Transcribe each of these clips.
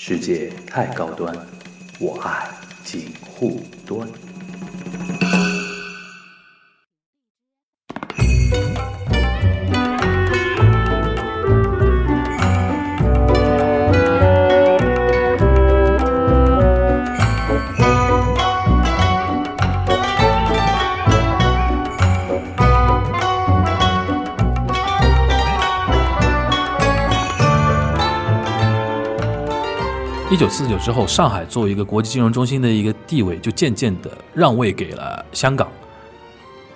世界太高端，我爱锦护端。九四九之后，上海作为一个国际金融中心的一个地位，就渐渐的让位给了香港。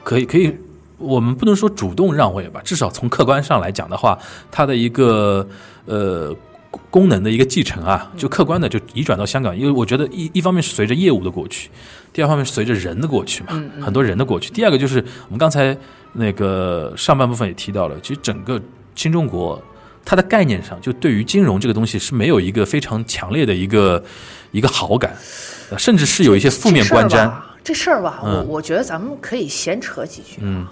可以，可以，我们不能说主动让位吧，至少从客观上来讲的话，它的一个呃功能的一个继承啊，就客观的就移转到香港。因为我觉得一一方面是随着业务的过去，第二方面是随着人的过去嘛，很多人的过去。第二个就是我们刚才那个上半部分也提到了，其实整个新中国。它的概念上，就对于金融这个东西是没有一个非常强烈的一个一个好感，甚至是有一些负面观瞻。这事儿吧，我我觉得咱们可以闲扯几句。嗯，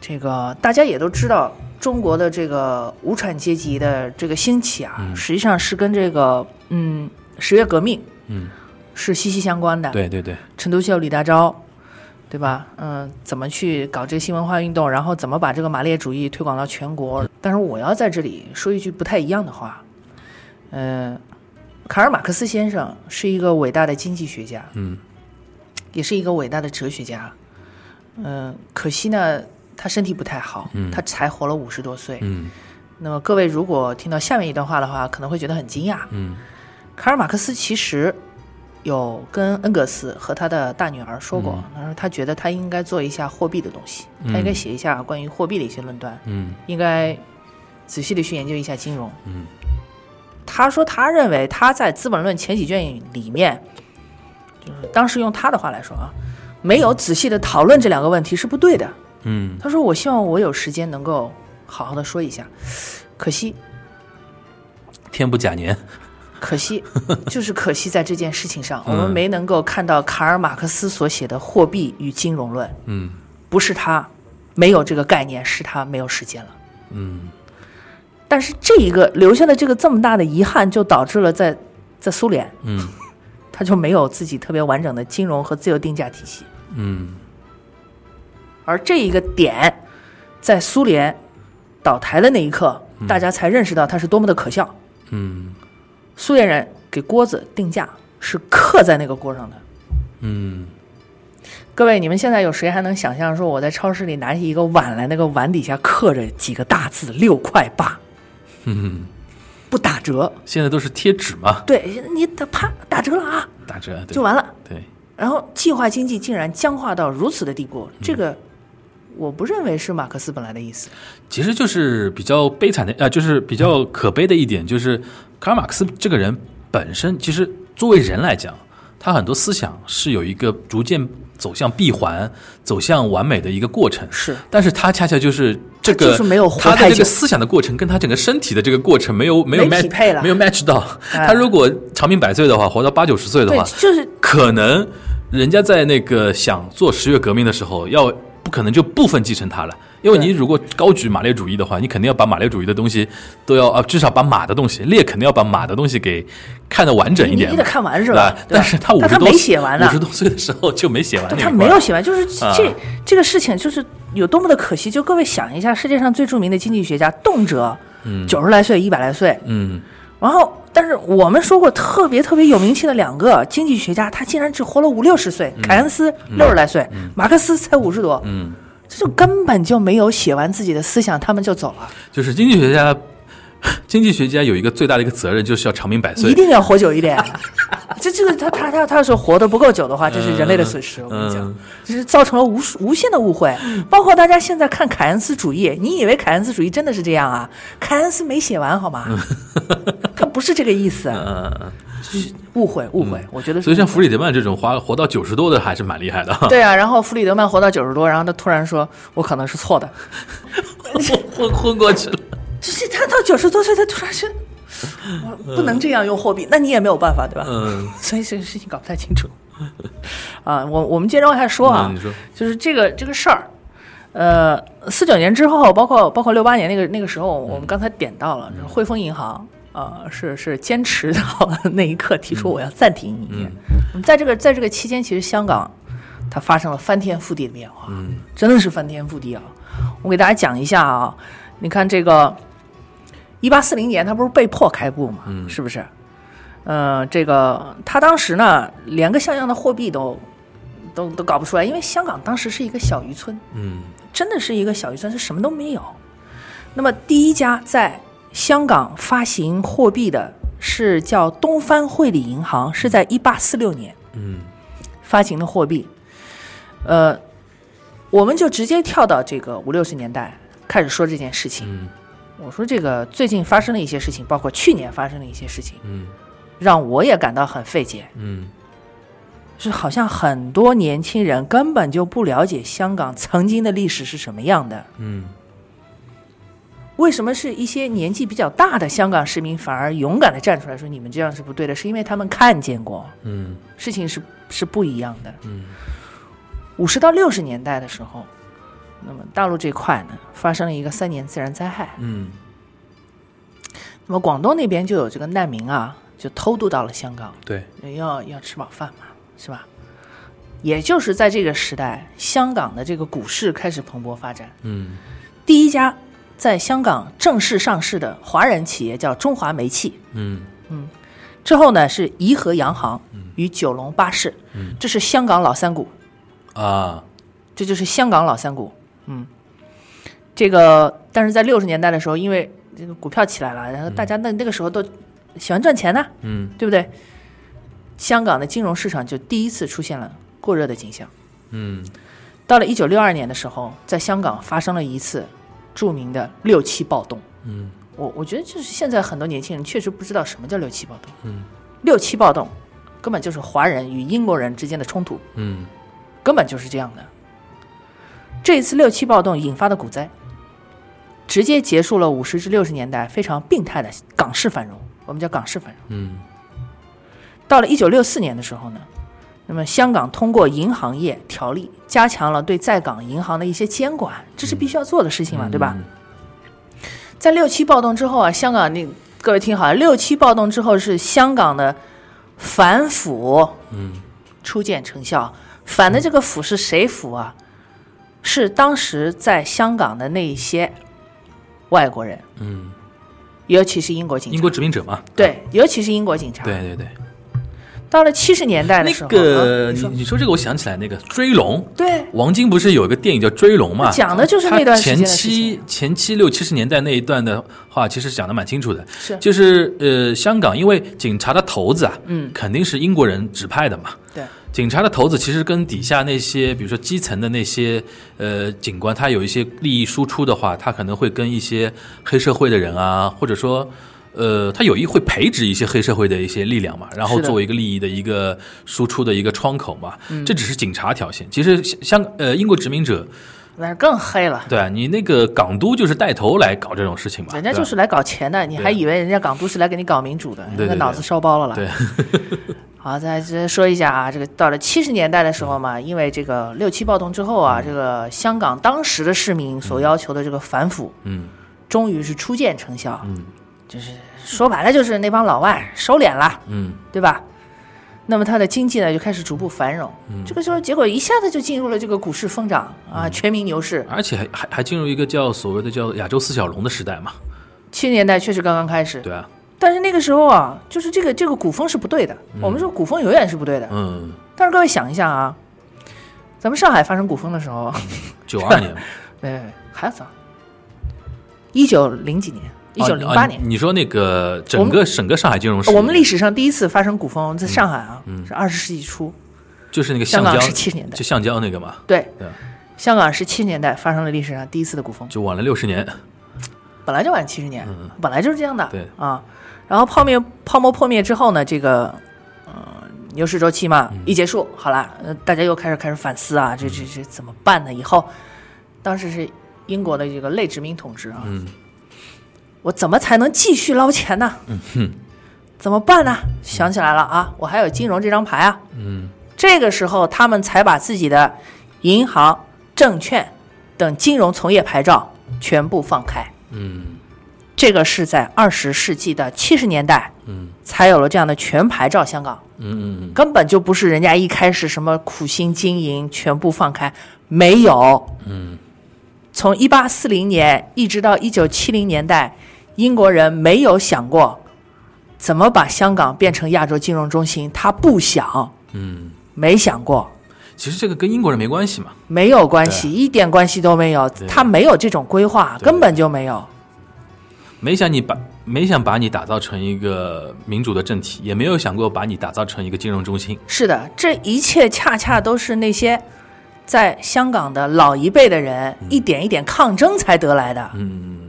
这个大家也都知道，中国的这个无产阶级的这个兴起啊，实际上是跟这个嗯十月革命嗯是息息相关的。对对对，陈独秀、李大钊。对吧？嗯，怎么去搞这个新文化运动？然后怎么把这个马列主义推广到全国？但是我要在这里说一句不太一样的话。嗯，卡尔马克思先生是一个伟大的经济学家，嗯，也是一个伟大的哲学家。嗯，可惜呢，他身体不太好，他才活了五十多岁。嗯，那么各位如果听到下面一段话的话，可能会觉得很惊讶。嗯，卡尔马克思其实。有跟恩格斯和他的大女儿说过，他说他觉得他应该做一下货币的东西，他应该写一下关于货币的一些论断，嗯，应该仔细的去研究一下金融，嗯，他说他认为他在《资本论》前几卷里面，就是当时用他的话来说啊，没有仔细的讨论这两个问题是不对的，嗯，他说我希望我有时间能够好好的说一下，可惜天不假年。可惜，就是可惜，在这件事情上，我们没能够看到卡尔马克思所写的《货币与金融论》。嗯，不是他没有这个概念，是他没有时间了。嗯，但是这一个留下的这个这么大的遗憾，就导致了在在苏联，嗯，他就没有自己特别完整的金融和自由定价体系。嗯，而这一个点，在苏联倒台的那一刻，大家才认识到它是多么的可笑。嗯。苏联人给锅子定价是刻在那个锅上的。嗯，各位，你们现在有谁还能想象说我在超市里拿起一个碗来，那个碗底下刻着几个大字“六块八”，嗯，不打折。现在都是贴纸嘛。对，你打啪打折了啊，打折就完了。对。然后计划经济竟然僵化到如此的地步，这个我不认为是马克思本来的意思。其实就是比较悲惨的，呃，就是比较可悲的一点就是。卡尔马克思这个人本身，其实作为人来讲，他很多思想是有一个逐渐走向闭环、走向完美的一个过程。是，但是他恰恰就是这个，就是没有他的这个思想的过程，跟他整个身体的这个过程没有没有 match，没有 match 到。他如果长命百岁的话，活到八九十岁的话，就是可能人家在那个想做十月革命的时候，要不可能就部分继承他了。因为你如果高举马列主义的话，你肯定要把马列主义的东西都要啊，至少把马的东西列，肯定要把马的东西给看得完整一点。你得看完是吧？但是他五十多没写完五十多岁的时候就没写完。他没有写完，就是这这个事情就是有多么的可惜。就各位想一下，世界上最著名的经济学家，动辄九十来岁、一百来岁，嗯，然后但是我们说过特别特别有名气的两个经济学家，他竟然只活了五六十岁。凯恩斯六十来岁，马克思才五十多，嗯。就根本就没有写完自己的思想，他们就走了。就是经济学家，经济学家有一个最大的一个责任，就是要长命百岁，一定要活久一点。这这个他他他他要是活得不够久的话，这是人类的损失。我跟你讲，就是造成了无数无限的误会。包括大家现在看凯恩斯主义，你以为凯恩斯主义真的是这样啊？凯恩斯没写完好吗？他不是这个意思。嗯误会，误会，我觉得。所以像弗里德曼这种活活到九十多的还是蛮厉害的。对啊，然后弗里德曼活到九十多，然后他突然说：“我可能是错的，昏昏过去了。”就是他到九十多岁，他突然说：“我不能这样用货币。”那你也没有办法，对吧？嗯。所以这个事情搞不太清楚。啊，我我们接着往下说啊，你说，就是这个这个事儿，呃，四九年之后，包括包括六八年那个那个时候，我们刚才点到了汇丰银行。呃，是是坚持到 那一刻提出我要暂停营业。那么在这个在这个期间，其实香港它发生了翻天覆地的变化，嗯真的是翻天覆地啊！我给大家讲一下啊，你看这个一八四零年，它不是被迫开埠嘛，嗯是不是？呃，这个他当时呢，连个像样的货币都都都搞不出来，因为香港当时是一个小渔村，嗯真的是一个小渔村，是什么都没有。那么第一家在香港发行货币的是叫东方汇理银行，是在一八四六年嗯发行的货币。呃，我们就直接跳到这个五六十年代开始说这件事情。嗯我说这个最近发生了一些事情，包括去年发生的一些事情，嗯让我也感到很费解。嗯是好像很多年轻人根本就不了解香港曾经的历史是什么样的。嗯为什么是一些年纪比较大的香港市民反而勇敢的站出来说你们这样是不对的？是因为他们看见过嗯事情是是不一样的。嗯五十到六十年代的时候，那么大陆这块呢发生了一个三年自然灾害，嗯那么广东那边就有这个难民啊，就偷渡到了香港，对，要要吃饱饭嘛，是吧？也就是在这个时代，香港的这个股市开始蓬勃发展。嗯第一家在香港正式上市的华人企业叫中华煤气，嗯。嗯。之后呢是怡和洋行与九龙巴士，嗯。这是香港老三股，啊。这就是香港老三股。嗯，这个但是在六十年代的时候，因为这个股票起来了，然后大家那那个时候都喜欢赚钱呢，嗯。对不对？香港的金融市场就第一次出现了过热的景象。嗯。到了一九六二年的时候，在香港发生了一次著名的六七暴动。嗯我我觉得就是现在很多年轻人确实不知道什么叫六七暴动。嗯六七暴动根本就是华人与英国人之间的冲突，嗯根本就是这样的。这一次六七暴动引发的股灾，直接结束了五十至六十年代非常病态的港式繁荣，我们叫港式繁荣。嗯到了一九六四年的时候呢，那么香港通过银行业条例加强了对在港银行的一些监管，这是必须要做的事情嘛，对吧？在六七暴动之后啊，香港那各位听好了，六七暴动之后是香港的反腐嗯初见成效。反的这个腐是谁腐啊？是当时在香港的那一些外国人，嗯，尤其是英国警察。英国殖民者嘛，对，尤其是英国警察。对对对，到了七十年代的那时候，个你啊你说你说这个，我想起来那个追龙，对，王晶不是有一个电影叫《追龙》嘛？讲的就是那段前期前期六七十年代那一段的话，其实讲的蛮清楚的。是就是呃，香港因为警察的头子啊，嗯肯定是英国人指派的嘛。对，警察的头子其实跟底下那些，比如说基层的那些呃警官，他有一些利益输出的话，他可能会跟一些黑社会的人啊，或者说。呃，他有意会培植一些黑社会的一些力量嘛，然后作为一个利益的一个输出的一个窗口嘛，这只是警察挑衅。其实香呃英国殖民者那是更黑了。对啊，你那个港督就是带头来搞这种事情嘛，人家就是来搞钱的，你还以为人家港督是来给你搞民主的？那个脑子烧包了。啦。对，好，再再说一下啊，这个到了七十年代的时候嘛，因为这个六七暴动之后啊，这个香港当时的市民所要求的这个反腐，嗯。终于是初见成效，嗯就是说白了就是那帮老外收敛了，嗯对吧？那么它的经济呢就开始逐步繁荣，嗯这个时候结果一下子就进入了这个股市疯涨啊，全民牛市。而且还还还进入一个叫所谓的叫亚洲四小龙的时代嘛，七十年代确实刚刚开始，对啊，但是那个时候啊，就是这个这个股风是不对的。我们说股风永远是不对的。嗯，但是各位想一下啊，咱们上海发生股风的时候，九二年，没没没，还要早，一九零几年，一九零八年哦，你说那个整个整个上海金融史，我们历史上第一次发生股风在上海啊，是二十世纪初，就是那个香港是七十年代。就，橡胶那个嘛，对。对，香港是七十年代发生了历史上第一次的股风，就晚了六十年，本来就晚七十年，本来就是这样的，对。啊，然后泡面泡沫破灭之后呢，这个。呃牛市周期嘛，一结束，好了，呃，大家又开始开始反思啊，这这这怎么办呢？以后，当时是英国的这个类殖民统治啊，嗯我怎么才能继续捞钱呢？怎么办呢？想起来了啊，我还有金融这张牌啊。嗯这个时候，他们才把自己的银行、证券等金融从业牌照全部放开。嗯这个是在二十世纪的七十年代，嗯，才有了这样的全牌照香港，嗯嗯，根本就不是人家一开始什么苦心经营全部放开，没有，嗯，从一八四零年一直到一九七零年代，英国人没有想过怎么把香港变成亚洲金融中心，他不想，嗯，没想过。其实这个跟英国人没关系嘛，没有关系，一点关系都没有。他没有这种规划，根本就没有。没想你把没想把你打造成一个民主的政体，也没有想过把你打造成一个金融中心。是的，这一切恰恰都是那些在香港的老一辈的人一点一点抗争才得来的。嗯，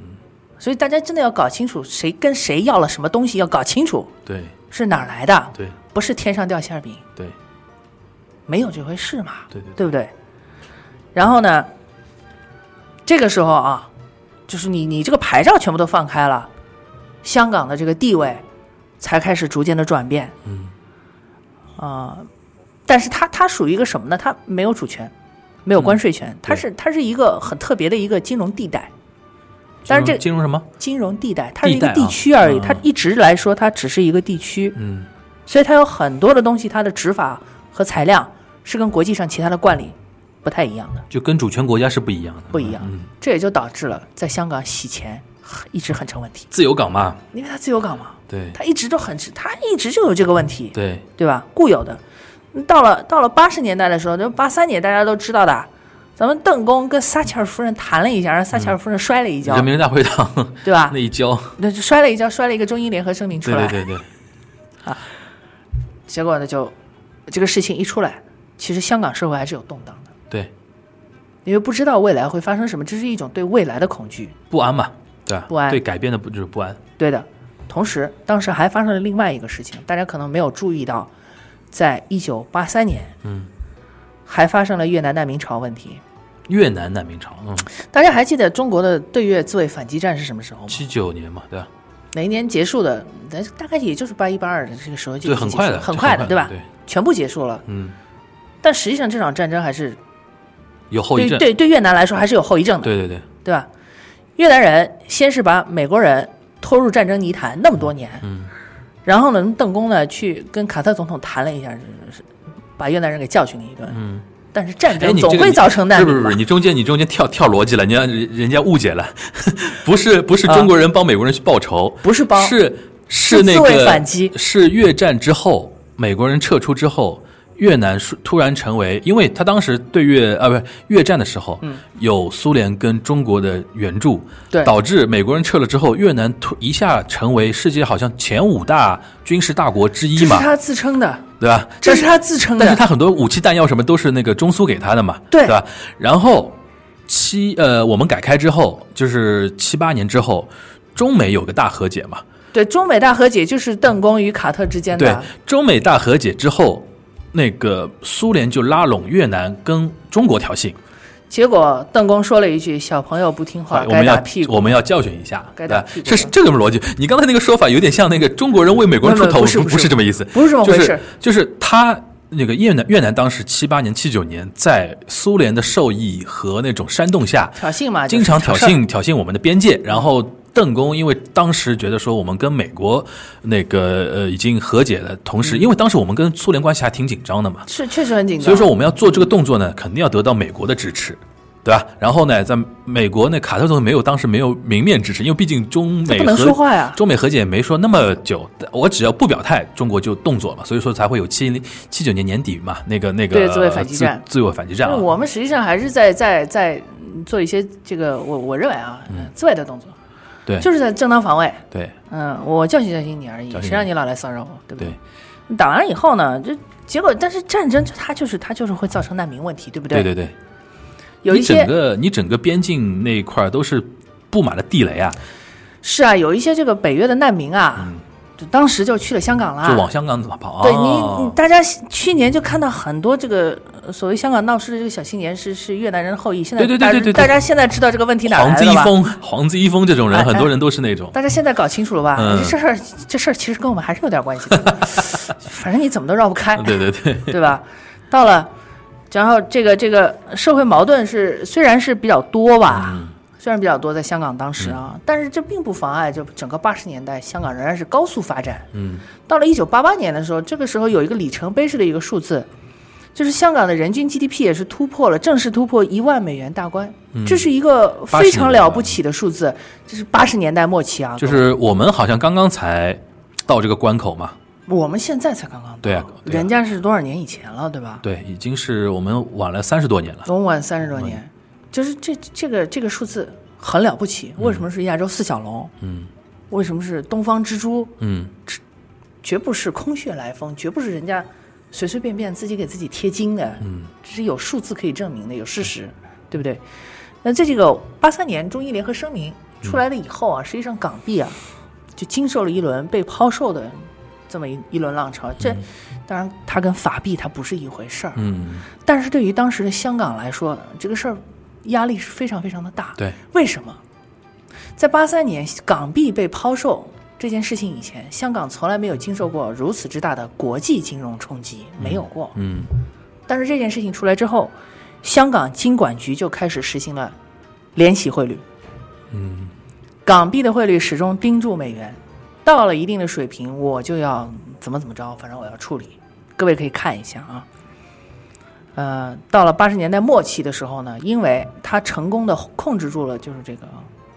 所以大家真的要搞清楚谁跟谁要了什么东西，要搞清楚对是哪儿来的，对不是天上掉馅儿饼，对没有这回事嘛，对对对不对？然后呢，这个时候啊，就是你你这个牌照全部都放开了，香港的这个地位才开始逐渐的转变。嗯啊、但是它它属于一个什么呢？它没有主权，没有关税权，它是它是一个很特别的一个金融地带。但是这金融什么？金融地带，它是一个地区而已，嗯。它一直来说它只是一个地区，嗯。所以它有很多的东西，它的执法和裁量是跟国际上其他的惯例不太一样的，就跟主权国家是不一样的，不一样。嗯，这也就导致了在香港洗钱一直很成问题，自由港嘛，因为它自由港嘛，对。它一直都很，它一直就有这个问题，对，对吧？固有的。到了到了八十年代的时候，就八三年大家都知道的，咱们邓公跟撒切尔夫人谈了一下，让撒切尔夫人摔了一跤，人民大会堂对吧？那？一跤，那就摔了一跤，摔了一个中英联合声明出来，对对对对，结果呢就这个事情一出来，其实香港社会还是有动荡的，对。因为不知道未来会发生什么，这是一种对未来的恐惧。不安嘛，对吧？不安。对改变的不就是不安？对的，同时当时还发生了另外一个事情，大家可能没有注意到，在一九八三年，嗯，还发生了越南难民潮问题。越南难民潮，嗯，大家还记得中国的对越自卫反击战是什么时候吗？七九年嘛，对吧？哪一年结束的？大大概也就是八一八二的这个时候就很快的，很快的，对吧？对，全部结束了。嗯，但实际上这场战争还是有后遗症，对对越南来说还是有后遗症的，对对对，对吧？越南人先是把美国人拖入战争泥潭那么多年，嗯，然后呢，邓公呢去跟卡特总统谈了一下，把越南人给教训你一顿。嗯，但是战哎，争总会造成难民嘛不是不是，你中间你中间跳跳逻辑了，你让人人家误解了，不是不是中国人帮美国人去报仇，不是帮是是是那个反击是越战之后，美国人撤出之后。越南是突然成为，因为他当时对越啊不是越战的时候，嗯。有苏联跟中国的援助，对。导致美国人撤了之后，越南突一下成为世界好像前五大军事大国之一嘛，这是他自称的，对吧？这是他自称的。但是他很多武器弹药什么都是那个中苏给他的嘛，对吧？然后七呃，我们改开之后，就是七八年之后，中美有个大和解嘛，对中美大和解就是邓公与卡特之间的。对，，中美大和解之后，那个苏联就拉拢越南跟中国挑衅，结果邓公说了一句：“小朋友不听话，该我们要打屁股。我们要教训一下，该对吧？打屁股。这是这个逻辑。你刚才那个说法有点像那个中国人为美国人出头，不是不是这么意思，不是这么回事就是就是他那个越南越南当时七八年七九年在苏联的授意和那种煽动下，挑衅嘛，经常挑衅挑衅我们的边界，然后邓公因为当时觉得说我们跟美国那个呃已经和解了，同嗯。时因为当时我们跟苏联关系还挺紧张的嘛，是确实很紧张。所以说我们要做这个动作呢，肯定要得到美国的支持。对吧？然后呢，在美国呢，卡特总统没有当时没有明面支持，因为毕竟中美不能和说话呀。中美和解也没说那么久，我只要不表态，中国就动作嘛，所以说才会有七零七九年年底嘛，那个那个对自卫反击战。自自卫反击战啊，我们实际上还是在在在做一些这个我我认为啊，自卫的动作，嗯对。就是在正当防卫。对。嗯，我教训教训你而已谁让你老来骚扰我，对不对。你打完了以后呢，这结果但是战争它就是它就是会造成难民问题，对不对？对对对，有一些你整个你整个边境那一块儿都是布满了地雷啊，是啊，有一些这个北约的难民啊，就当时就去了香港了，嗯就往香港跑。对你，大家去年就看到很多这个呃所谓香港闹事的这个小青年是是越南人后裔，现在对对对对大家现在知道这个问题哪来黄子的了吧？一峰、黄子一峰这种人，哎很多人都是那种。大家现在搞清楚了吧？嗯这事儿这事儿其实跟我们还是有点关系的，反正你怎么都绕不开，对对对，对吧？到了，然后这个这个社会矛盾是虽然是比较多吧，嗯虽然比较多在香港当时啊，但是这并不妨碍就整个八十年代香港仍然是高速发展。嗯到了一九八八年的时候，这个时候有一个里程碑式的一个数字，就是香港的人均 GDP 也是突破了正式突破一万美元大关，嗯这是一个非常了不起的数字。这是八十年代末期啊，就是我们好像刚刚才到这个关口嘛，我们现在才刚刚对啊对啊人家是多少年以前了，对吧？对，已经是我们晚了三十多年了。我们晚三十多年，就是这这个这个数字很了不起。为什么是亚洲四小龙？嗯为什么是东方之珠？嗯绝不是空穴来风，绝不是人家随随便便自己给自己贴金的，嗯这是有数字可以证明的，有事实，对不对？那在这个八三年中英联合声明出来了以后啊，实际上港币啊就经受了一轮被抛售的这么一一轮浪潮。这当然它跟法币它不是一回事儿，嗯，但是对于当时的香港来说，这个事儿压力是非常非常的大。对，为什么？在八三年港币被抛售这件事情以前，香港从来没有经受过如此之大的国际金融冲击，没有过。嗯但是这件事情出来之后，香港金管局就开始实行了联席汇率，嗯港币的汇率始终盯住美元，到了一定的水平，我就要怎么怎么着，反正我要处理。各位可以看一下啊。呃，到了八十年代末期的时候呢，因为它成功的控制住了就是这个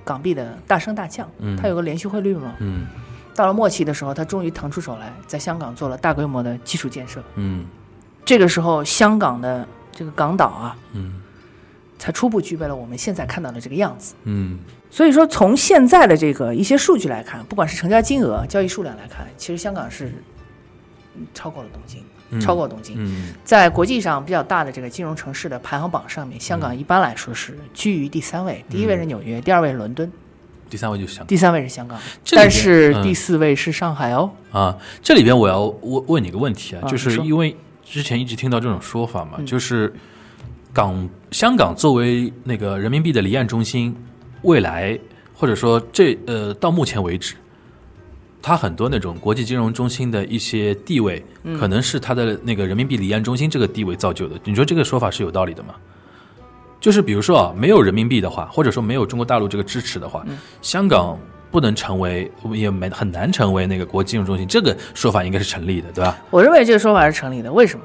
港币的大升大降，嗯它有个连续汇率嘛。嗯到了末期的时候，它终于腾出手来，在香港做了大规模的基础建设。嗯这个时候，香港的这个港岛啊，嗯才初步具备了我们现在看到的这个样子。嗯所以说，从现在的这个一些数据来看，不管是成交金额、交易数量来看，其实香港是嗯超过了东京，嗯超过东京。嗯在国际上比较大的这个金融城市的排行榜上面，香港一般来说是居于第三位，第一位是纽约，第二位是伦敦，第三位就是香港第三位是香港，但是嗯第四位是上海哦。啊。这里边我要问问你个问题啊，啊就是因为之前一直听到这种说法嘛，嗯就是港香港作为那个人民币的离岸中心，未来或者说这呃到目前为止，它很多那种国际金融中心的一些地位，嗯可能是它的那个人民币离岸中心这个地位造就的。你说这个说法是有道理的吗？就是比如说啊，没有人民币的话，或者说没有中国大陆这个支持的话，嗯香港不能成为，也没很难成为那个国际金融中心，这个说法应该是成立的，对吧？我认为这个说法是成立的。为什么？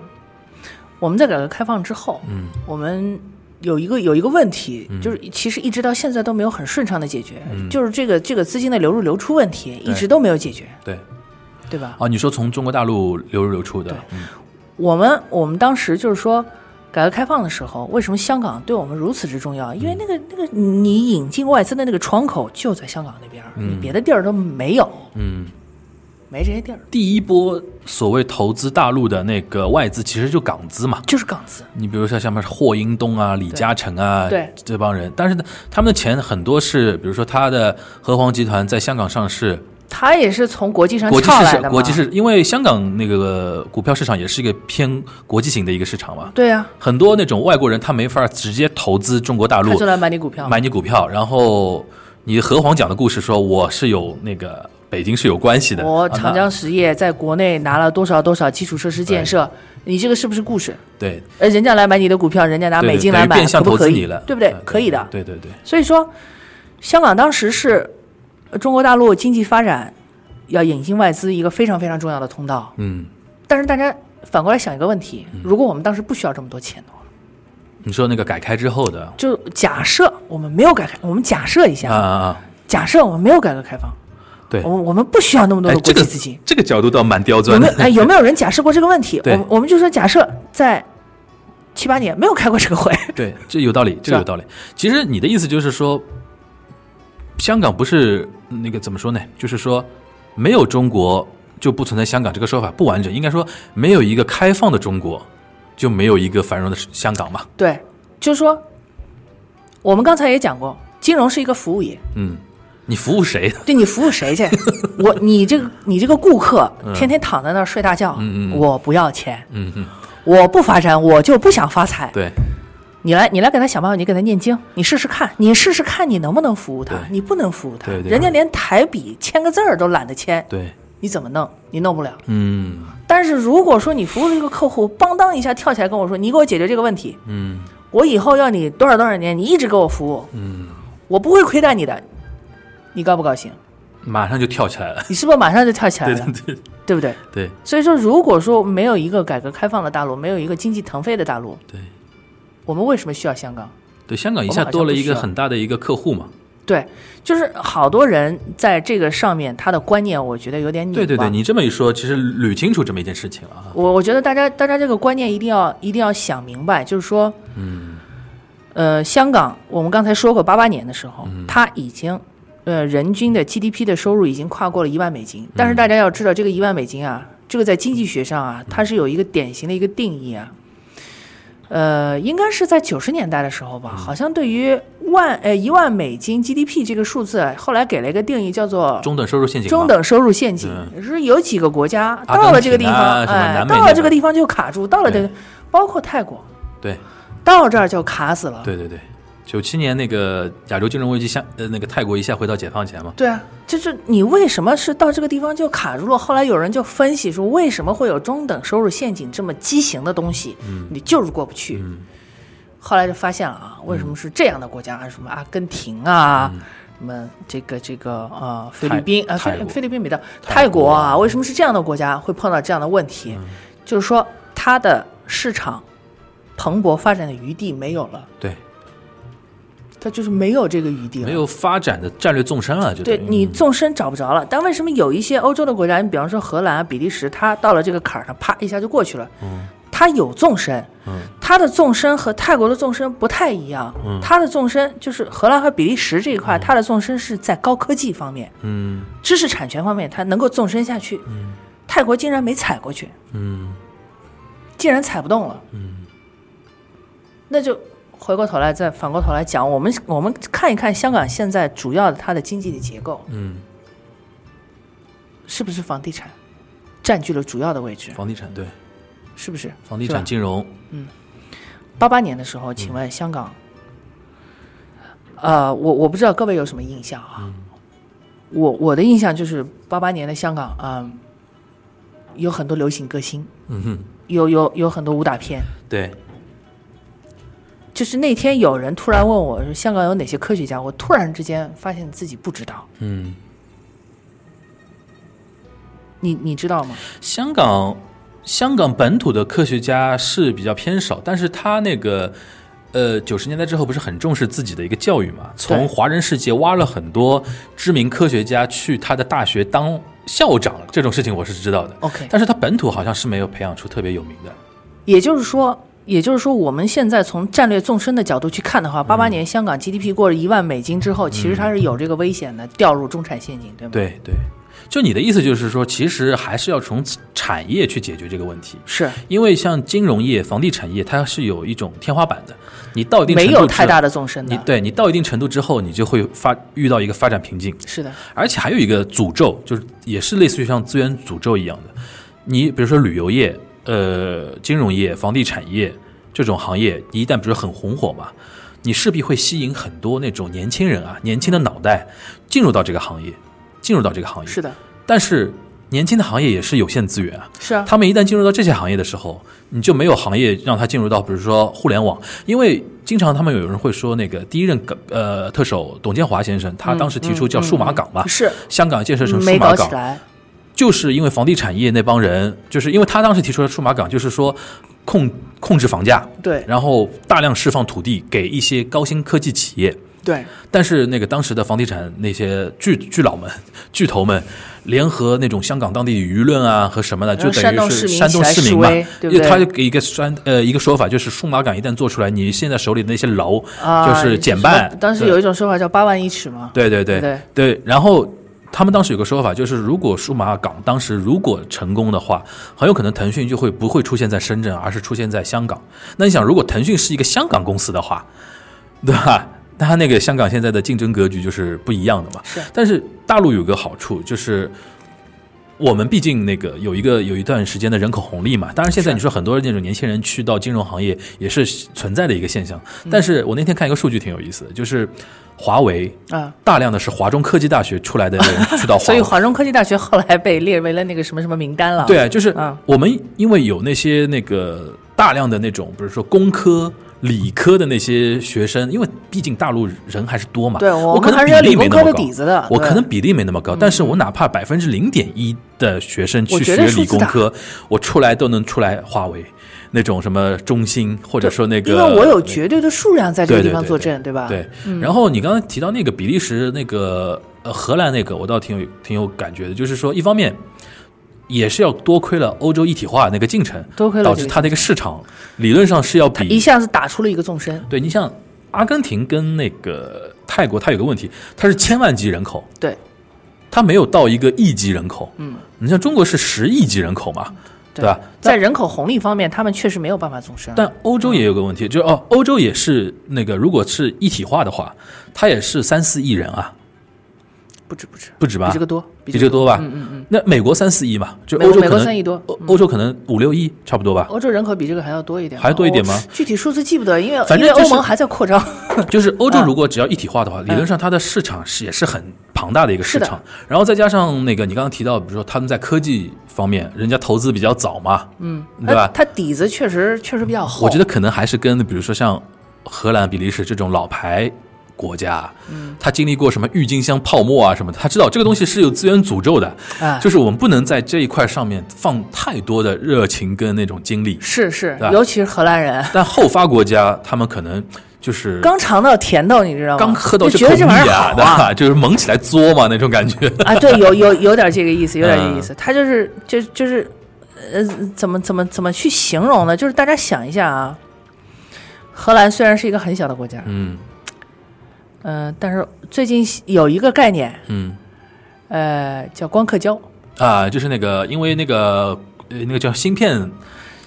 我们在改革开放之后，嗯我们有一个有一个问题，就是其实一直到现在都没有很顺畅的解决，嗯。就是这个这个资金的流入流出问题一直都没有解决，对。对吧？哦，你说从中国大陆流入流出的，嗯。我们我们当时就是说，改革开放的时候，为什么香港对我们如此之重要？因为那个那个你引进外资的那个窗口就在香港那边，嗯你别的地儿都没有，嗯，没这些地儿，第一波所谓投资大陆的那个外资，其实就港资嘛。就是港资。你比如说像什么霍英东啊、李嘉诚啊，对。这帮人，但是呢，他们的钱很多是，比如说他的和黄集团在香港上市，它也是从国际上国际市场，国际市，因为香港那个股票市场也是一个偏国际型的一个市场嘛，对呀、很多那种外国人他没法直接投资中国大陆他就来买你股票，买你股票，然后你和黄讲的故事说我是有那个北京是有关系的，我长江实业在国内拿了多少多少基础设施建设，你这个是不是故事？对。呃，人家来买你的股票，人家拿对美金来买，等于变相可不可以投资你了，对不对？啊？可以的。对对对，所以说，香港当时是呃中国大陆经济发展要引进外资一个非常非常重要的通道。嗯，但是大家反过来想一个问题：如果我们当时不需要这么多钱的话，你说那个改开之后的？就假设我们没有改开，我们假设一啊下，啊啊，假设我们没有改革开放，对我，们我们不需要那么多的，国际资金。这个角度倒蛮刁钻的，没有哎有没有人假设过这个问题？我我们就说假设在七八年没有开过这个会，对，这有道理，这个有道理。其实你的意思就是说，香港不是那个怎么说呢？就是说，没有中国就不存在香港这个说法不完整。应该说，没有一个开放的中国，就没有一个繁荣的香港嘛。对，就是说，我们刚才也讲过，金融是一个服务业，嗯，你服务谁？对你服务谁去？我你这个你这个顾客天天躺在那儿睡大觉，我不要钱，嗯嗯，我不发展，我就不想发财。对，你来，你来给他想办法，你给他念经，你试试看，你试试看，你能不能服务他？你不能服务他，对对人家连台笔签个字儿都懒得签，对，你怎么弄？你弄不了。嗯但是如果说你服务的这个客户，邦当一下跳起来跟我说，你给我解决这个问题，嗯我以后要你多少多少年，你一直给我服务，嗯我不会亏待你的，你高不高兴？马上就跳起来了。你是不是马上就跳起来了？对对对不对？对所以说，如果说没有一个改革开放的大陆，没有一个经济腾飞的大陆，对我们为什么需要香港？对，香港一下多了一个很大的一个客户嘛。对，就是好多人在这个上面，他的观念我觉得有点拧巴。对对对，你这么一说，其实捋清楚这么一件事情了啊。我我觉得大家大家这个观念一定要一定要想明白，就是说，嗯呃，香港我们刚才说过，八八年的时候，嗯它已经呃人均的 GDP 的收入已经跨过了一万美金。但嗯是大家要知道，这个一万美金啊，这个在经济学上啊，它是有一个典型的一个定义啊。呃，应该是在九十年代的时候嗯吧，好像对于万呃一万美金 GDP 这个数字，后来给了一个定义，叫做中等收入陷阱。中等收入陷阱，是有几个国家到了这个地方，哎到了这个地方就卡住，到了这个，包括泰国，对到这儿就卡死了。对对对，九七年那个亚洲金融危机下，呃，那个泰国一下回到解放前嘛。对啊，就是你为什么是到这个地方就卡住了？后来有人就分析说，为什么会有中等收入陷阱这么畸形的东西？你就是过不去。嗯后来就发现了啊，为什么是这样的国家？什么阿根廷啊，什么这个这个呃菲律宾啊，菲菲律宾没到，泰泰国啊，国啊为什么是这样的国家会碰到这样的问题？嗯就是说它的市场蓬勃发展的余地没有了，对，它就是没有这个余地了。没有发展的战略纵深了，就对你纵深找不着了，但为什么有一些欧洲的国家，你比方说荷兰啊、比利时，它到了这个坎儿上，啪一下就过去了。嗯它有纵深，嗯它的纵深和泰国的纵深不太一样。嗯它的纵深就是荷兰和比利时这一块，它的纵深是在高科技方面、嗯知识产权方面，它能够纵深下去。嗯泰国竟然没踩过去，嗯竟然踩不动了。嗯那就回过头来，再反过头来讲，我们我们看一看香港现在主要的它的经济的结构，嗯，是不是房地产占据了主要的位置？房地产对，是不是？房地产金融，嗯八八年的时候，请问香港，呃，我我不知道各位有什么印象啊？我我的印象就是八八年的香港，嗯、有很多流行歌星，嗯哼，有有有很多武打片。对，就是那天有人突然问我说香港有哪些科学家，我突然之间发现自己不知道。嗯，你你知道吗？香港香港本土的科学家是比较偏少，但是他那个。呃，九十年代之后不是很重视自己的一个教育嘛？从华人世界挖了很多知名科学家去他的大学当校长，这种事情我是知道的。OK 但是他本土好像是没有培养出特别有名的。也就是说，也就是说，我们现在从战略纵深的角度去看的话，八八年香港 GDP 过了一万美金之后，其实它是有这个危险的，掉入中产陷阱，对吗？，对对，就你的意思就是说，其实还是要从产业去解决这个问题，是。因为像金融业、房地产业，它是有一种天花板的，你到一定程没有太大的纵深的。你对你到一定程度之后，你就会发遇到一个发展瓶颈，是的，而且还有一个诅咒，就是也是类似于像资源诅咒一样的。你比如说旅游业、呃金融业、房地产业这种行业，你一旦不是很红火嘛，你势必会吸引很多那种年轻人啊、年轻的脑袋进入到这个行业，进入到这个行业。是的，但是年轻的行业也是有限资源啊，是啊，他们一旦进入到这些行业的时候，你就没有行业让他进入到，比如说互联网，因为经常他们有人会说，那个第一任呃特首董建华先生，他当时提出叫数码港嘛，是。香港建设成数码港。就是因为房地产业那帮人，就是因为他当时提出了数码港，就是说控控制房价，对然后大量释放土地给一些高新科技企业，对，但是那个当时的房地产那些巨巨佬们、巨头们，联合那种香港当地舆论啊和什么的，就等于是煽动市民嘛。对不对？他就给一个煽呃一个说法，就是数码港一旦做出来，你现在手里的那些楼啊，就是减半。当时有一种说法叫八万一尺嘛。对对对对对，然后。他们当时有个说法，就是如果数码港当时如果成功的话，很有可能腾讯就会不会出现在深圳，而是出现在香港。那你想，如果腾讯是一个香港公司的话，对吧？那它那个香港现在的竞争格局就是不一样的嘛。是但是大陆有个好处就是。我们毕竟那个有一个有一段时间的人口红利嘛，当然现在你说很多那种年轻人去到金融行业也是存在的一个现象，嗯但是我那天看一个数据挺有意思的，就是华为啊，大量的是华中科技大学出来的人去到华 所以。华中科技大学后来被列为了那个什么什么名单了。对啊，就是啊我们因为有那些那个大量的那种，比如说工科、理科的那些学生，因为毕竟大陆人还是多嘛，对我可能比还是理工科的例没那么高底子的我可能比例没那么高，但是我哪怕百分之零点一的学生去学理工科，我出来都能出来华为那种什么中兴，或者说那个，因为我有绝对的数量在这个地方作证对吧？对，然后你刚刚提到那个比利时那个呃荷兰那个，我倒挺有挺有感觉的，就是说一方面也是要多亏了欧洲一体化那个进程，多亏了导致它那个市场理论上是要比一下子打出了一个纵深。对你像阿根廷跟那个泰国，它有个问题，它是千万级人口，对。它没有到一个亿级人口，嗯，你像中国是十亿级人口嘛，对。吧？在人口红利方面，他们确实没有办法纵深。但欧洲也有个问题，就是哦，欧洲也是那个，如果是一体化的话，它也是三四亿人啊，不止不止，不止吧？比这个多，比这个多吧？嗯嗯嗯。那美国三四亿嘛，就欧洲可能国三亿多，欧欧洲可能五六亿，差不多吧。欧洲人口比这个还要多一点，还多一点吗具体数字记不得，因为反正欧盟还在扩张。就是欧洲嗯如果只要一体化的话，理论上它的市场是也是很庞大的一个市场。然后再加上那个你刚刚提到，比如说他们在科技方面，人家投资比较早嘛，嗯，对吧它它底子确实确实比较厚。我觉得可能还是跟比如说像荷兰、比利时这种老牌国家，嗯，他经历过什么郁金香泡沫啊什么的，他知道这个东西是有资源诅咒的，啊就是我们不能在这一块上面放太多的热情跟那种精力。是是，尤其是荷兰人，但后发国家他们可能就是刚尝到甜头，你知道吗？刚喝到就觉得这玩意儿啊，好啊。就是猛起来作嘛那种感觉。啊，对，有有 有点这个意思，有点这个意嗯思。他就是就就是，呃，怎么怎么怎么去形容呢？就是大家想一下啊，荷兰虽然是一个很小的国家，嗯嗯、但是最近有一个概念，嗯呃，叫光刻胶，啊，就是那个因为那个呃那个叫芯片，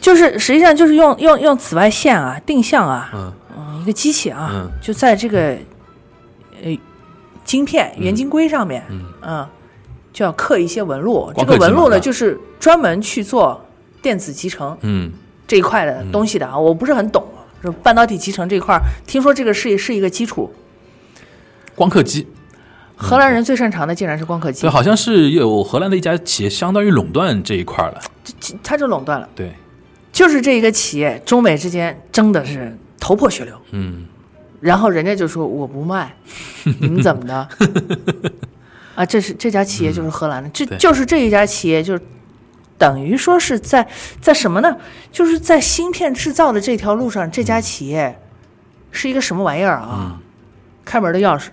就是实际上就是用用用紫外线啊、定向啊，嗯嗯，一个机器啊，嗯就在这个呃晶片圆晶硅上面，嗯就要刻一些纹路。这个纹路呢，啊就是专门去做电子集成嗯这一块的东西的啊。我不是很懂，就半导体集成这一块儿，听说这个是是一个基础。光刻机，荷兰人最擅长的竟然是光刻机对，，好像是有荷兰的一家企业相当于垄断这一块了。这他就垄断了。对，就是这一个企业，中美之间争的是头破血流。嗯然后人家就说我不卖，你们怎么的？啊，这是这家企业就是荷兰的，这就是这一家企业就是等于说是在在什么呢？就是在芯片制造的这条路上，这家企业是一个什么玩意儿啊？嗯开门的钥匙，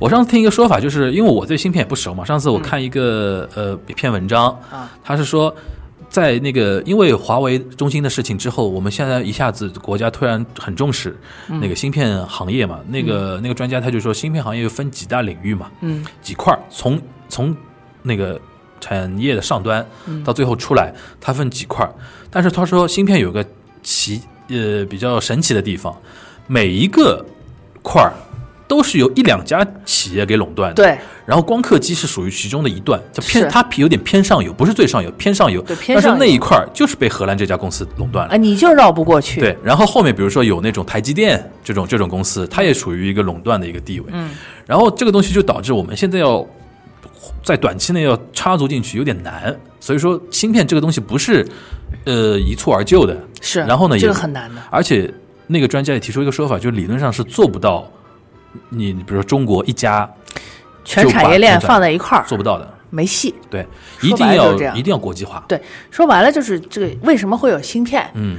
我上次听一个说法，就是因为我对芯片也不熟嘛，上次我看一个、呃一篇文章啊，他是说。在那个因为华为中兴的事情之后，我们现在一下子国家突然很重视那个芯片行业嘛。那个那个专家他就说，芯片行业又分几大领域嘛，嗯几块儿，从从那个产业的上端到最后出来，它分几块儿。但是他说芯片有个奇呃比较神奇的地方，每一个块儿都是由一两家企业给垄断的。对然后光刻机是属于其中的一段，就偏是它有点偏上游，不是最上游，偏上游。对偏上游但是那一块就是被荷兰这家公司垄断了。啊，你就绕不过去。对，然后后面比如说有那种台积电这种这种公司，它也属于一个垄断的一个地位。嗯，然后这个东西就导致我们现在要在短期内要插足进去有点难，所以说芯片这个东西不是呃一蹴而就的，是，然后呢也这个很难的。而且那个专家也提出一个说法，就理论上是做不到，你比如说中国一家全产业链放在一块儿做不到的，没戏。对，一定要这样。一定要国际化，对，说白了就是这个为什么会有芯片，嗯，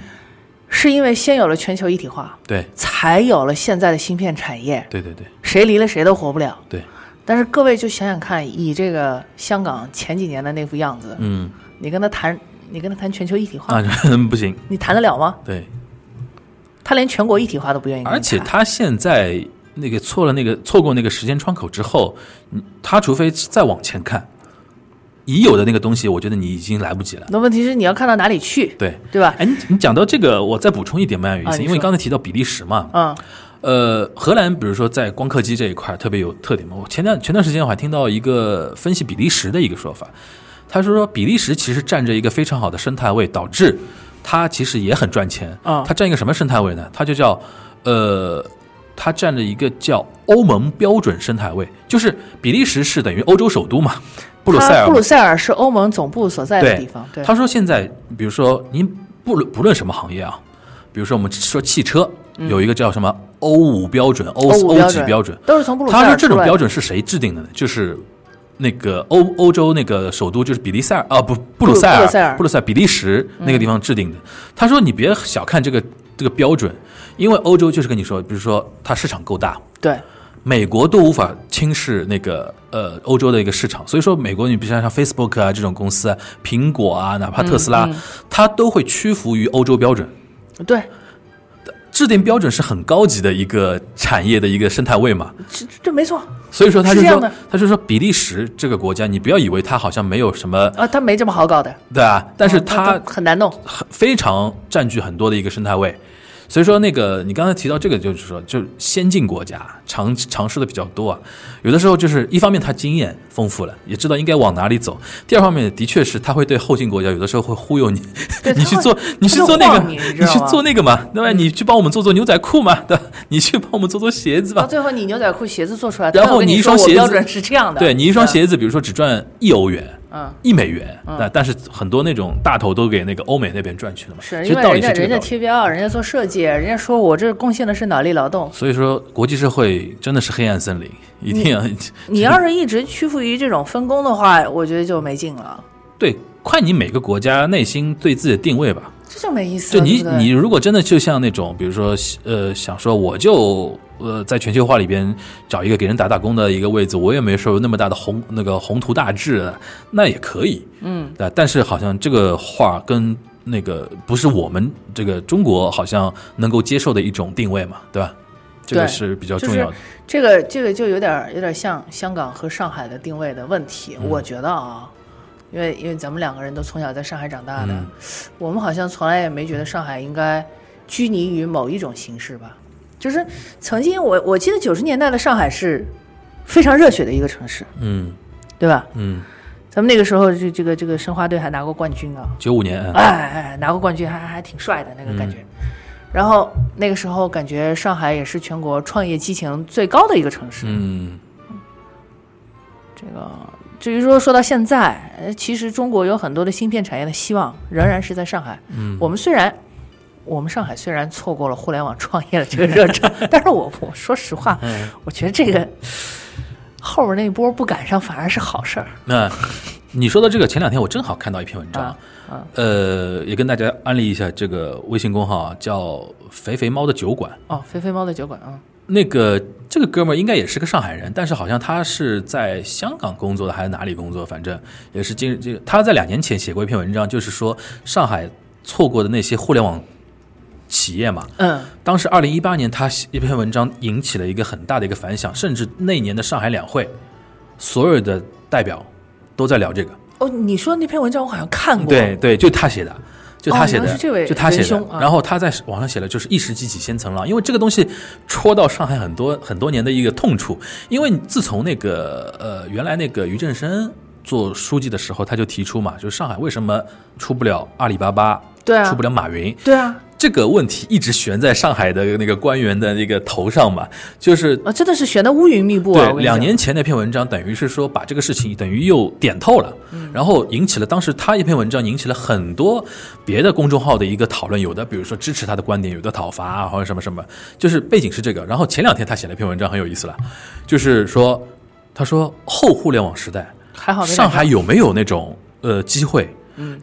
是因为先有了全球一体化，对。才有了现在的芯片产业。对对对。谁离了谁都活不了。对，但是各位就想想看，以这个香港前几年的那副样子，嗯。你跟他谈，你跟他谈全球一体化，啊 不行，你谈得了吗？对，他连全国一体化都不愿意而且他现在那个错了那个错过那个时间窗口之后，嗯他除非再往前看，已有的那个东西，我觉得你已经来不及了。那问题是你要看到哪里去，对，对吧？哎，你你讲到这个，我再补充一点蛮有意思，因为刚才提到比利时嘛，嗯呃，荷兰比如说在光刻机这一块特别有特点嘛。我前段前段时间我还听到一个分析比利时的一个说法，他说说比利时其实占着一个非常好的生态位，导致它其实也很赚钱。啊它占一个什么生态位呢？它就叫呃，它占着一个叫欧盟标准生态位，就是比利时是等于欧洲首都嘛，布鲁塞尔布鲁塞尔是欧盟总部所在的地方，对，他说现在，比如说您不论不论什么行业啊，比如说我们说汽车，有一个叫什么欧五标准、欧欧几标准，都是从布鲁塞他说这种标准是谁制定的呢？就是那个欧欧洲那个首都就是比利塞尔啊，不布鲁塞尔布鲁塞尔比利时那个地方制定的。他说你别小看这个这个标准，因为欧洲就是跟你说，比如说它市场够大，对，美国都无法轻视那个呃欧洲的一个市场，所以说美国你比如像像 Facebook 啊这种公司啊，苹果啊，哪怕特斯拉，它都会屈服于欧洲标准。对，制定标准是很高级的一个产业的一个生态位嘛，这这没错。所以说他就说他就说比利时这个国家，你不要以为它好像没有什么，啊，它没这么好搞的，对啊，但是啊它他很难弄。很非常占据很多的一个生态位。所以说，那个你刚才提到这个，就是说，就是先进国家尝尝试的比较多啊。有的时候就是一方面他经验丰富了，也知道应该往哪里走；第二方面，的确是他会对后进国家有的时候会忽悠你，你去做，你去做那个，你你去做那个嘛，对吧？你去帮我们做做牛仔裤嘛，对吧？你去帮我们做做鞋子吧到。最后你牛仔裤鞋子做出来，然后你你一双鞋子标准是这样的，对你一双鞋子，比如说只赚一欧元，嗯，一美元，那但是很多那种大头都给那个欧美那边赚去了嘛。是因为人家人家。贴标，人家做设计，人家说我这贡献的是脑力劳动。所以说，国际社会真的是黑暗森林，一定要你要是一直屈服于这种分工的话，我觉得就没劲了，对，看你每个国家内心对自己的定位吧。这就没意思就你你如果真的就像那种，比如说呃，想说我就呃在全球化里边找一个给人打打工的一个位置，我也没说有那么大的宏那个宏图大志，那也可以，嗯，对。但是好像这个话跟那个不是我们这个中国好像能够接受的一种定位嘛，对吧？这个是比较重要的。这个这个就有点有点像香港和上海的定位的问题，嗯我觉得啊，因为因为咱们两个人都从小在上海长大的，嗯我们好像从来也没觉得上海应该拘泥于某一种形式吧。就是曾经我我记得九十年代的上海是非常热血的一个城市，嗯对吧？嗯，咱们那个时候这这个这个申花队还拿过冠军啊，九五年，哎哎，拿过冠军还还还挺帅的那个感觉。然后那个时候感觉上海也是全国创业激情最高的一个城市。嗯这个至于说说到现在，呃其实中国有很多的芯片产业的希望仍然是在上海。嗯我们虽然我们上海虽然错过了互联网创业的这个热潮，但是我我说实话，嗯我觉得这个后边那一波不赶上反而是好事儿。那你说的这个，前两天我正好看到一篇文章，啊啊呃，也跟大家安利一下这个微信公号啊，叫“肥肥猫的酒馆哦，肥肥猫的酒馆啊，”。那个这个哥们儿应该也是个上海人，但是好像他是在香港工作的，还是哪里工作？反正也是今这个他在两年前写过一篇文章，就是说上海错过的那些互联网企业嘛。嗯，当时二零一八年，他写一篇文章引起了一个很大的一个反响，甚至那年的上海两会，所有的代表都在聊这个。哦，你说那篇文章我好像看过，对对，就他写的，就他写的，哦是这位就他写的。啊然后他在网上写了，就是一石激起千层浪，因为这个东西戳到上海很多很多年的一个痛处。因为自从那个呃原来那个俞正声做书记的时候，他就提出嘛，就是上海为什么出不了阿里巴巴，对啊出不了马云，对啊，这个问题一直悬在上海的那个官员的那个头上嘛，就是啊，真的是悬得乌云密布啊！对，两年前那篇文章等于是说把这个事情等于又点透了，嗯然后引起了当时他一篇文章引起了很多别的公众号的一个讨论，有的比如说支持他的观点，有的讨伐啊或者什么什么，就是背景是这个。然后前两天他写了一篇文章很有意思了，就是说他说后互联网时代还好上海有没有那种呃机会？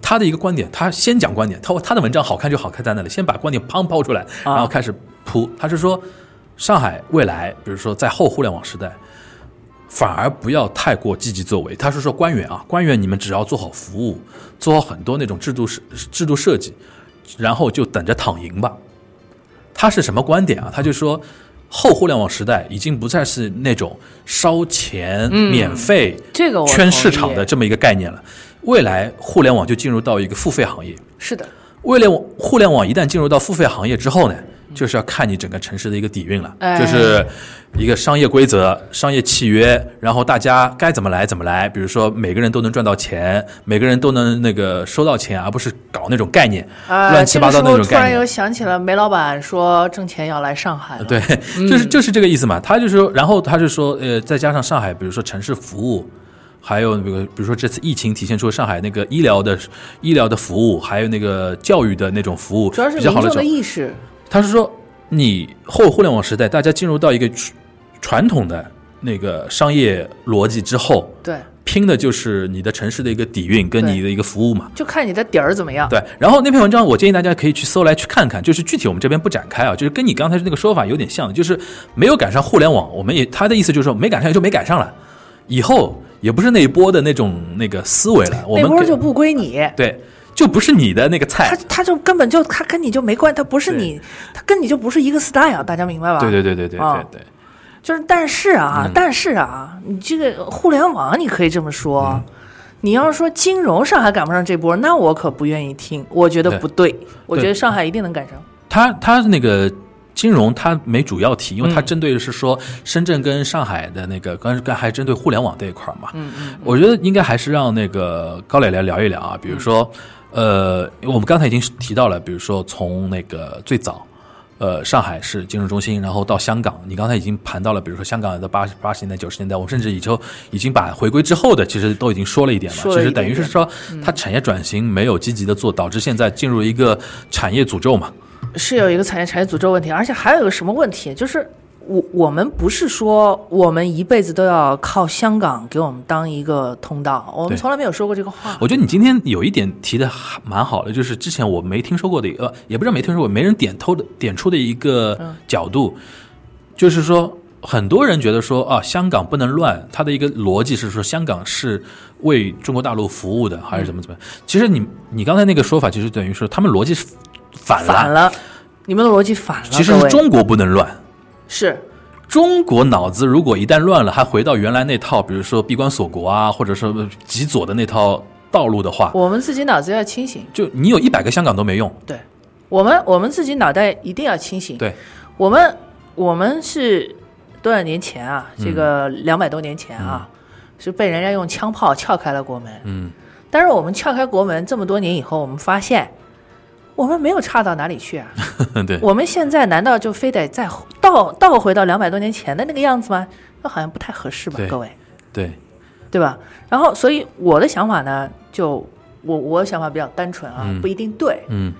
他的一个观点，他先讲观点，他他的文章好看就好看在那里，先把观点砰抛出来，啊然后开始铺。他是说，上海未来，比如说在后互联网时代，反而不要太过积极作为。他是说官员啊，官员你们只要做好服务，做好很多那种制度设制度设计，然后就等着躺赢吧。他是什么观点啊？他就说。后互联网时代已经不再是那种烧钱、免费、这个圈市场的这么一个概念了。未来互联网就进入到一个付费行业，是的，未来网互联网一旦进入到付费行业之后呢，就是要看你整个城市的一个底蕴了，哎就是一个商业规则、商业契约，然后大家该怎么来怎么来。比如说每个人都能赚到钱，每个人都能那个收到钱，而不是搞那种概念，啊，乱七八糟那种概念突然又。想起了梅老板说挣钱要来上海，对，嗯就是就是这个意思嘛。他就说，然后他就说，呃，再加上上海，比如说城市服务还有比如比如说这次疫情体现出上海那个医疗的医疗的服务，还有那个教育的那种服务主要是比较好的时候民众的，意识，他是说你后互联网时代，大家进入到一个传传统的那个商业逻辑之后，对，拼的就是你的城市的一个底蕴跟你的一个服务嘛。就看你的底儿怎么样。对，然后那篇文章我建议大家可以去搜来去看看，就是具体我们这边不展开啊，就是跟你刚才那个说法有点像，就是没有赶上互联网，我们也他的意思就是说没赶上也就没赶上了，以后也不是那一波的那种那个思维了，我们跟那波就不归你，对，就不是你的那个菜，他他就根本就他跟你就没关，他不是你，他跟你就不是一个 style，大家明白吧？对对对对对啊对对，就是但是啊，嗯但是啊，你这个互联网你可以这么说。嗯你要是说金融上海赶不上这波，那我可不愿意听，我觉得对不对，我觉得上海一定能赶上。他他那个金融它没主要提，因为他嗯针对的是说深圳跟上海的那个，刚刚还针对互联网这一块儿嘛。嗯嗯，我觉得应该还是让那个高磊来聊一聊啊，比如说，呃，我们刚才已经提到了，比如说从那个最早。呃，上海市金融中心，然后到香港，你刚才已经盘到了，比如说香港的八八十年代、九十年代，我们甚至已经已经把回归之后的，其实都已经说了一点了。说了一其实等于是说，它产业转型没有积极的做，导致现在进入一个产业诅咒嘛。是有一个产业产业诅咒问题，而且还有一个什么问题，就是我我们不是说我们一辈子都要靠香港给我们当一个通道，我们从来没有说过这个话。我觉得你今天有一点提的还蛮好的，就是之前我没听说过的，呃，也不知道没听说过，没人点透的点出的一个角度，就是说很多人觉得说啊，香港不能乱，他的一个逻辑是说香港是为中国大陆服务的，还是怎么怎么样？其实你你刚才那个说法，其实等于说他们逻辑是反了，反了，你们的逻辑反了。其实是中国不能乱。是中国脑子如果一旦乱了，还回到原来那套，比如说闭关锁国啊，或者说极左的那套道路的话，我们自己脑子要清醒，就你有一百个香港都没用。对我们我们自己脑袋一定要清醒。对，我们我们是多少年前啊？这个两百多年前啊，是被人家用枪炮撬开了国门。嗯，但是我们撬开国门这么多年以后，我们发现我们没有差到哪里去啊。对，我们现在难道就非得再倒倒回到两百多年前的那个样子吗？那好像不太合适吧，各位，对，对吧？然后，所以我的想法呢，就我我想法比较单纯啊，嗯不一定对。嗯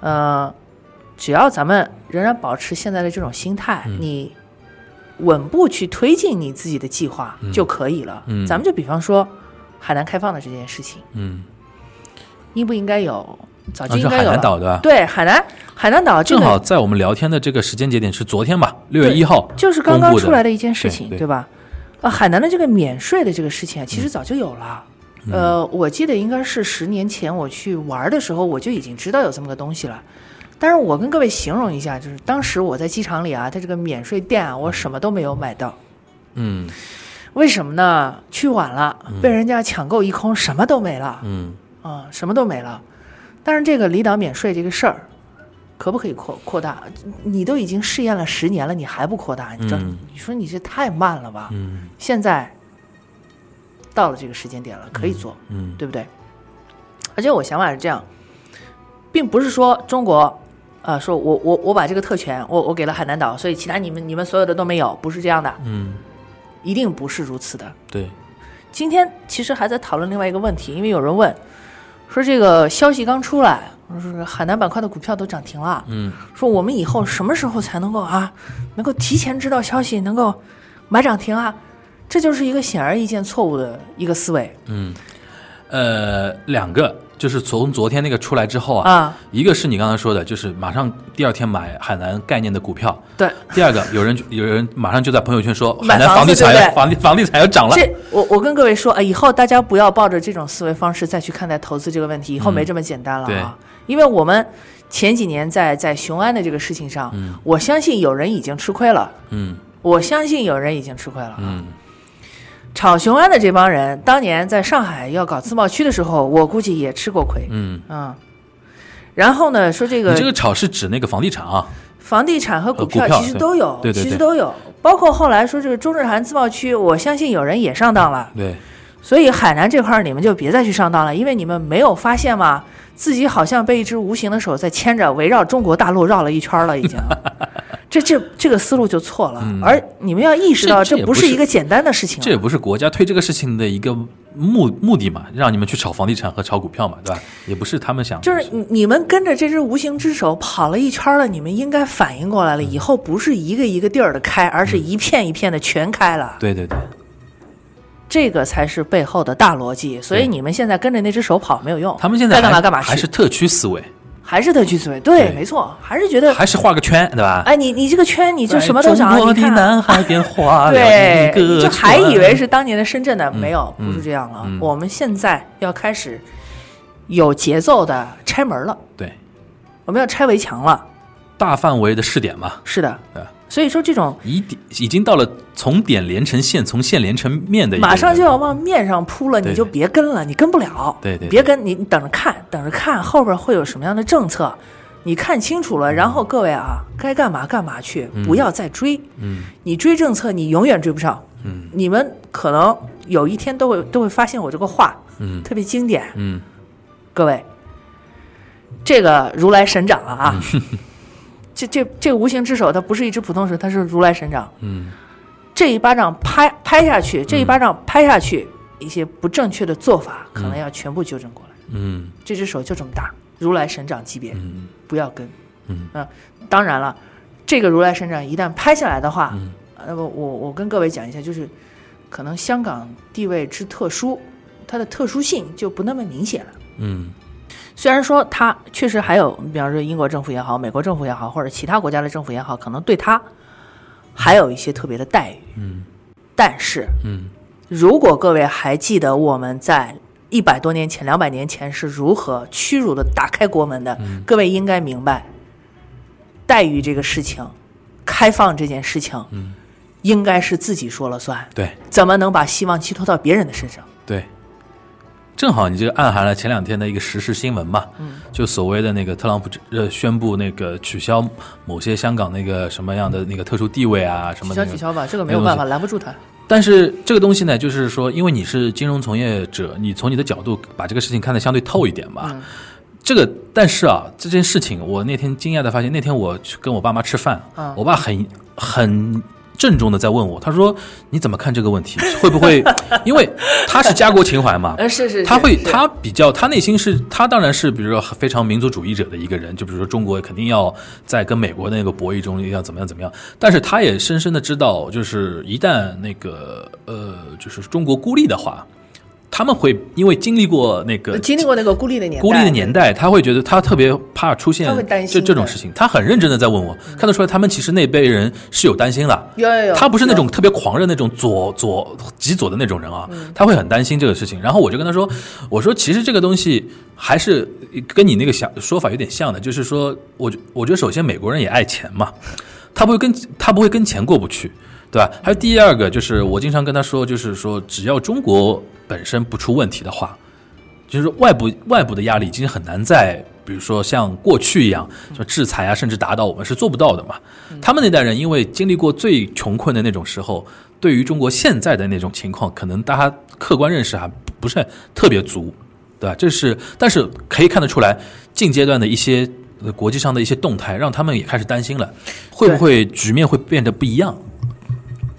呃，只要咱们仍然保持现在的这种心态，嗯你稳步去推进你自己的计划就可以了。嗯咱们就比方说海南开放的这件事情，嗯，应不应该有？早就啊，是海应该有了。南岛对吧？对，海南海南岛这个正好在我们聊天的这个时间节点是昨天吧，六月一号，就是刚刚出来的一件事情，对对吧？啊，海南的这个免税的这个事情啊，其实早就有了。嗯呃，我记得应该是十年前我去玩的时候，我就已经知道有这么个东西了。但是我跟各位形容一下，就是当时我在机场里啊，它这个免税店啊，我什么都没有买到。嗯为什么呢？去晚了，被人家抢购一空，什么都没了嗯啊，什么都没了。但是这个离岛免税这个事儿，可不可以扩扩大？你都已经试验了十年了，你还不扩大？你这、嗯你说你这太慢了吧？嗯现在到了这个时间点了，可以做，嗯对不对？而且我想法是这样，并不是说中国，呃，说我我我把这个特权我我给了海南岛，所以其他你们你们所有的都没有，不是这样的，嗯，一定不是如此的。对，今天其实还在讨论另外一个问题，因为有人问说这个消息刚出来，说海南板块的股票都涨停了，嗯。说我们以后什么时候才能够啊，能够提前知道消息，能够买涨停啊？这就是一个显而易见错误的一个思维。嗯，呃，两个就是从昨天那个出来之后啊，啊！一个是你刚才说的，就是马上第二天买海南概念的股票，对，第二个有人 有人马上就在朋友圈说海南房地产房子对？对房地房地产要涨了，这我我跟各位说啊，以后大家不要抱着这种思维方式再去看待投资这个问题，以后没这么简单了啊！因为我们前几年在在雄安的这个事情上，我相信有人已经吃亏了，嗯。我相信有人已经吃亏了。嗯炒雄安的这帮人，当年在上海要搞自贸区的时候，我估计也吃过亏。嗯，嗯，然后呢，说这个你这个炒是指那个房地产啊，房地产和股票其实都有，对对对对其实都有，包括后来说这个中日韩自贸区，我相信有人也上当了。对，所以海南这块儿你们就别再去上当了，因为你们没有发现吗？自己好像被一只无形的手在牵着，围绕中国大陆绕了一圈了，已经。这这这个思路就错了。嗯而你们要意识到，这不是是一个简单的事情啊。这也不是国家推这个事情的一个目目的嘛，让你们去炒房地产和炒股票嘛，对吧？也不是他们想，就是你你们跟着这只无形之手跑了一圈了，你们应该反应过来了，以后不是一个一个地儿的开，而是一片一片的全开了。对对对，这个才是背后的大逻辑。所以你们现在跟着那只手跑没有用，他们现在该干嘛干嘛去，还是特区思维，还是他去思维。对，对没错，还是觉得，还是画个圈，对吧？哎，你你这个圈你就什么都想在中国的南海边画了对一，个就还以为是当年的深圳呢，没有，嗯不是这样了。嗯我们现在要开始有节奏的拆门了，对我们要拆围墙了。大范围的试点嘛，是的，对吧？所以说这种已点已经到了从点连成线，从线连成面的马上就要往面上扑了，你就别跟了，你跟不了。对对对别跟你你等着看，等着看后边会有什么样的政策，你看清楚了，然后各位啊，该干嘛干嘛去，不要再追。嗯你追政策，你永远追不上。嗯你们可能有一天都会都会发现我这个话嗯特别经典。嗯各位，这个如来神掌了啊！这这这个无形之手，它不是一只普通手，它是如来神掌。嗯这一巴掌拍拍下去，这一巴掌拍下去，一些不正确的做法可能要全部纠正过来。嗯这只手就这么大，如来神掌级别，嗯不要跟。嗯啊，当然了，这个如来神掌一旦拍下来的话，嗯那么我我跟各位讲一下，就是可能香港地位之特殊，它的特殊性就不那么明显了。嗯虽然说他确实还有，比方说英国政府也好，美国政府也好，或者其他国家的政府也好，可能对他还有一些特别的待遇。嗯。但是嗯如果各位还记得我们在一百多年前、两百年前是如何屈辱的打开国门的，嗯。各位应该明白，待遇这个事情，开放这件事情，嗯。应该是自己说了算，对。怎么能把希望寄托到别人的身上？对，正好你这个暗含了前两天的一个时事新闻嘛，嗯就所谓的那个特朗普呃宣布那个取消某些香港那个什么样的那个特殊地位啊什么的、那个。消取消吧，这个没有办法，拦不住他。但是这个东西呢，就是说，因为你是金融从业者，你从你的角度把这个事情看得相对透一点嘛。嗯这个，但是啊，这件事情我那天惊讶的发现，那天我去跟我爸妈吃饭，嗯我爸很很郑重的在问我，他说你怎么看这个问题？会不会？因为他是家国情怀嘛，呃，是是，他会，他比较，他内心是，他当然是，比如说非常民族主义者的一个人，就比如说中国肯定要在跟美国的那个博弈中要怎么样怎么样，但是他也深深的知道，就是一旦那个呃，就是中国孤立的话，他们会因为经历过那个经历过那个孤立的年代，孤立的年代，他会觉得他特别怕出现这这种事情，他很认真的在问我，看得出来他们其实那辈人是有担心的。有有有，他不是那种特别狂热那种左左极左的那种人啊，嗯。他会很担心这个事情。然后我就跟他说，我说其实这个东西还是跟你那个想说法有点像的，就是说，我觉我觉得首先美国人也爱钱嘛，他不会跟他不会跟钱过不去，对吧？还有第二个就是我经常跟他说，就是说只要中国本身不出问题的话，就是外部外部的压力已经很难在，比如说像过去一样，就制裁啊，甚至打倒我们是做不到的嘛。他们那代人因为经历过最穷困的那种时候，对于中国现在的那种情况，可能大家客观认识还不不是特别足，对吧？这是，但是可以看得出来，近阶段的一些。呃国际上的一些动态，让他们也开始担心了，会不会局面会变得不一样？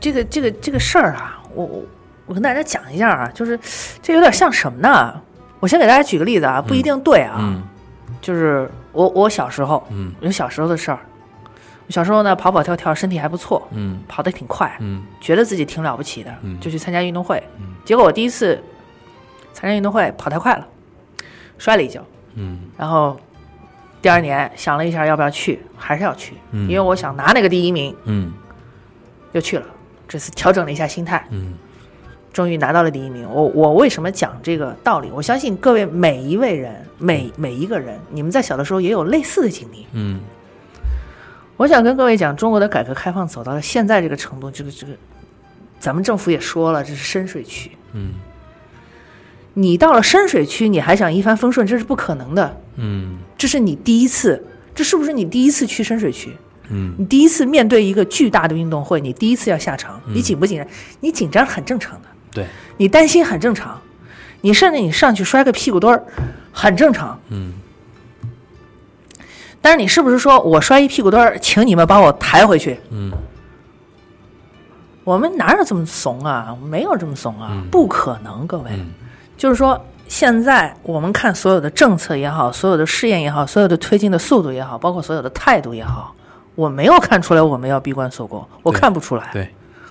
这个这个这个事儿啊，我我我跟大家讲一下啊，就是这有点像什么呢？我先给大家举个例子啊，不一定对啊，嗯就是我我小时候嗯有小时候的事儿，我小时候呢跑跑跳跳，身体还不错，嗯跑得挺快，嗯觉得自己挺了不起的，嗯就去参加运动会。嗯结果我第一次参加运动会跑太快了，摔了一跤，嗯然后第二年想了一下要不要去，还是要去，嗯因为我想拿那个第一名，嗯就去了。这次调整了一下心态，嗯终于拿到了第一名。我我为什么讲这个道理？我相信各位每一位人，每每一个人，你们在小的时候也有类似的经历。嗯我想跟各位讲，中国的改革开放走到了现在这个程度，这个这个，咱们政府也说了，这是深水区。嗯你到了深水区，你还想一帆风顺，这是不可能的。嗯这是你第一次，这是不是你第一次去深水区？嗯你第一次面对一个巨大的运动会，你第一次要下场，你紧不紧张？你紧张很正常的，对，你担心很正常，你甚至你上去摔个屁股墩儿，很正常。嗯但是你是不是说我摔一屁股墩儿，请你们把我抬回去？嗯，我们哪有这么怂啊？没有这么怂啊，嗯不可能，各位。嗯就是说，现在我们看所有的政策也好，所有的试验也好，所有的推进的速度也好，包括所有的态度也好，我没有看出来我们要闭关锁国，我看不出来。对，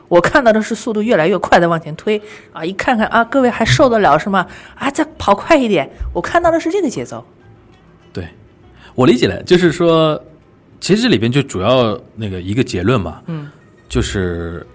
我看到的是速度越来越快的往前推啊！一看看啊，各位还受得了是吗？啊，再跑快一点！我看到的是这个节奏。对，我理解了，就是说，其实这里边就主要那个一个结论嘛，嗯，就是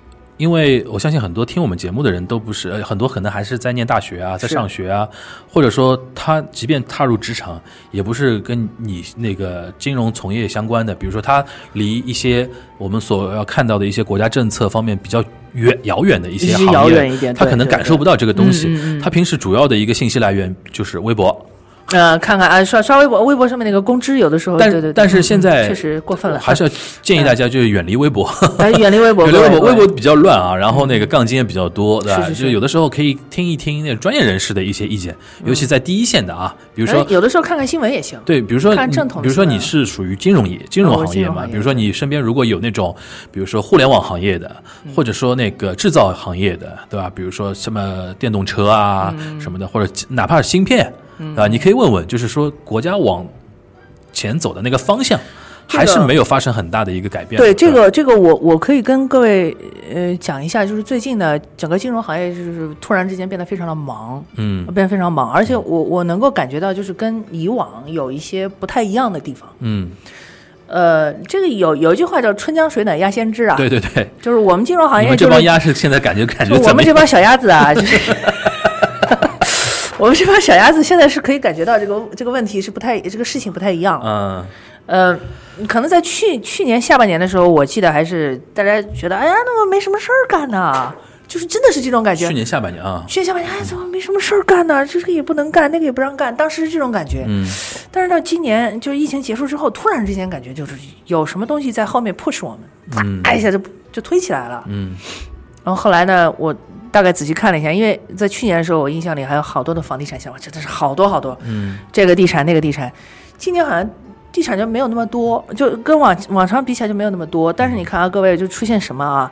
因为我相信很多听我们节目的人都不是，呃很多可能还是在念大学啊，在上学啊，或者说他即便踏入职场，也不是跟你那个金融从业相关的，比如说他离一些我们所要看到的一些国家政策方面比较远遥远的一些行业，遥远一点他可能感受不到这个东西。嗯嗯嗯。他平时主要的一个信息来源就是微博，呃，看看啊，刷刷微博，微博上面那个公知有的时候，但对对对但是现在嗯确实过分了，还是要建议大家就是远离微博，哎远离微博，远离微博，微博比较乱啊，然后那个杠精也比较多，对吧？是。是是就有的时候可以听一听那个专业人士的一些意见，尤其在第一线的啊，比如说哎有的时候看看新闻也行。对，比如说你看正统比如说你是属于金融业、金融行业嘛，比如说你身边如果有那种，比如说互联网行业的，嗯。或者说那个制造行业的，对吧？比如说什么电动车啊嗯。什么的，或者哪怕是芯片啊，你可以问问，就是说国家往前走的那个方向，这还是没有发生很大的一个改变。对这个这个我我可以跟各位呃讲一下，就是最近呢，整个金融行业就是突然之间变得非常的忙，嗯变得非常忙，而且我我能够感觉到，就是跟以往有一些不太一样的地方。嗯，呃，这个有有一句话叫“春江水暖鸭先知”啊，对对对，就是我们金融行业就是帮鸭是现在感觉感觉我？们这帮小鸭子啊，就是 我们这帮小鸭子现在是可以感觉到这个这个问题是不太这个事情不太一样。嗯呃，可能在去去年下半年的时候，我记得还是大家觉得，哎呀，那么没什么事儿干呢，就是真的是这种感觉。去年下半年啊，去年下半年，哎，怎么没什么事儿干呢？这个也不能干，那个也不让干，当时是这种感觉。嗯但是到今年，就是疫情结束之后，突然之间感觉就是有什么东西在后面 push 我们，嗯啪一下就就推起来了。嗯然后后来呢，我大概仔细看了一下，因为在去年的时候，我印象里还有好多的房地产项目，真的是好多好多，嗯。这个地产那个地产。今年好像地产就没有那么多，就跟往往常比起来就没有那么多。但是你看啊，各位就出现什么啊？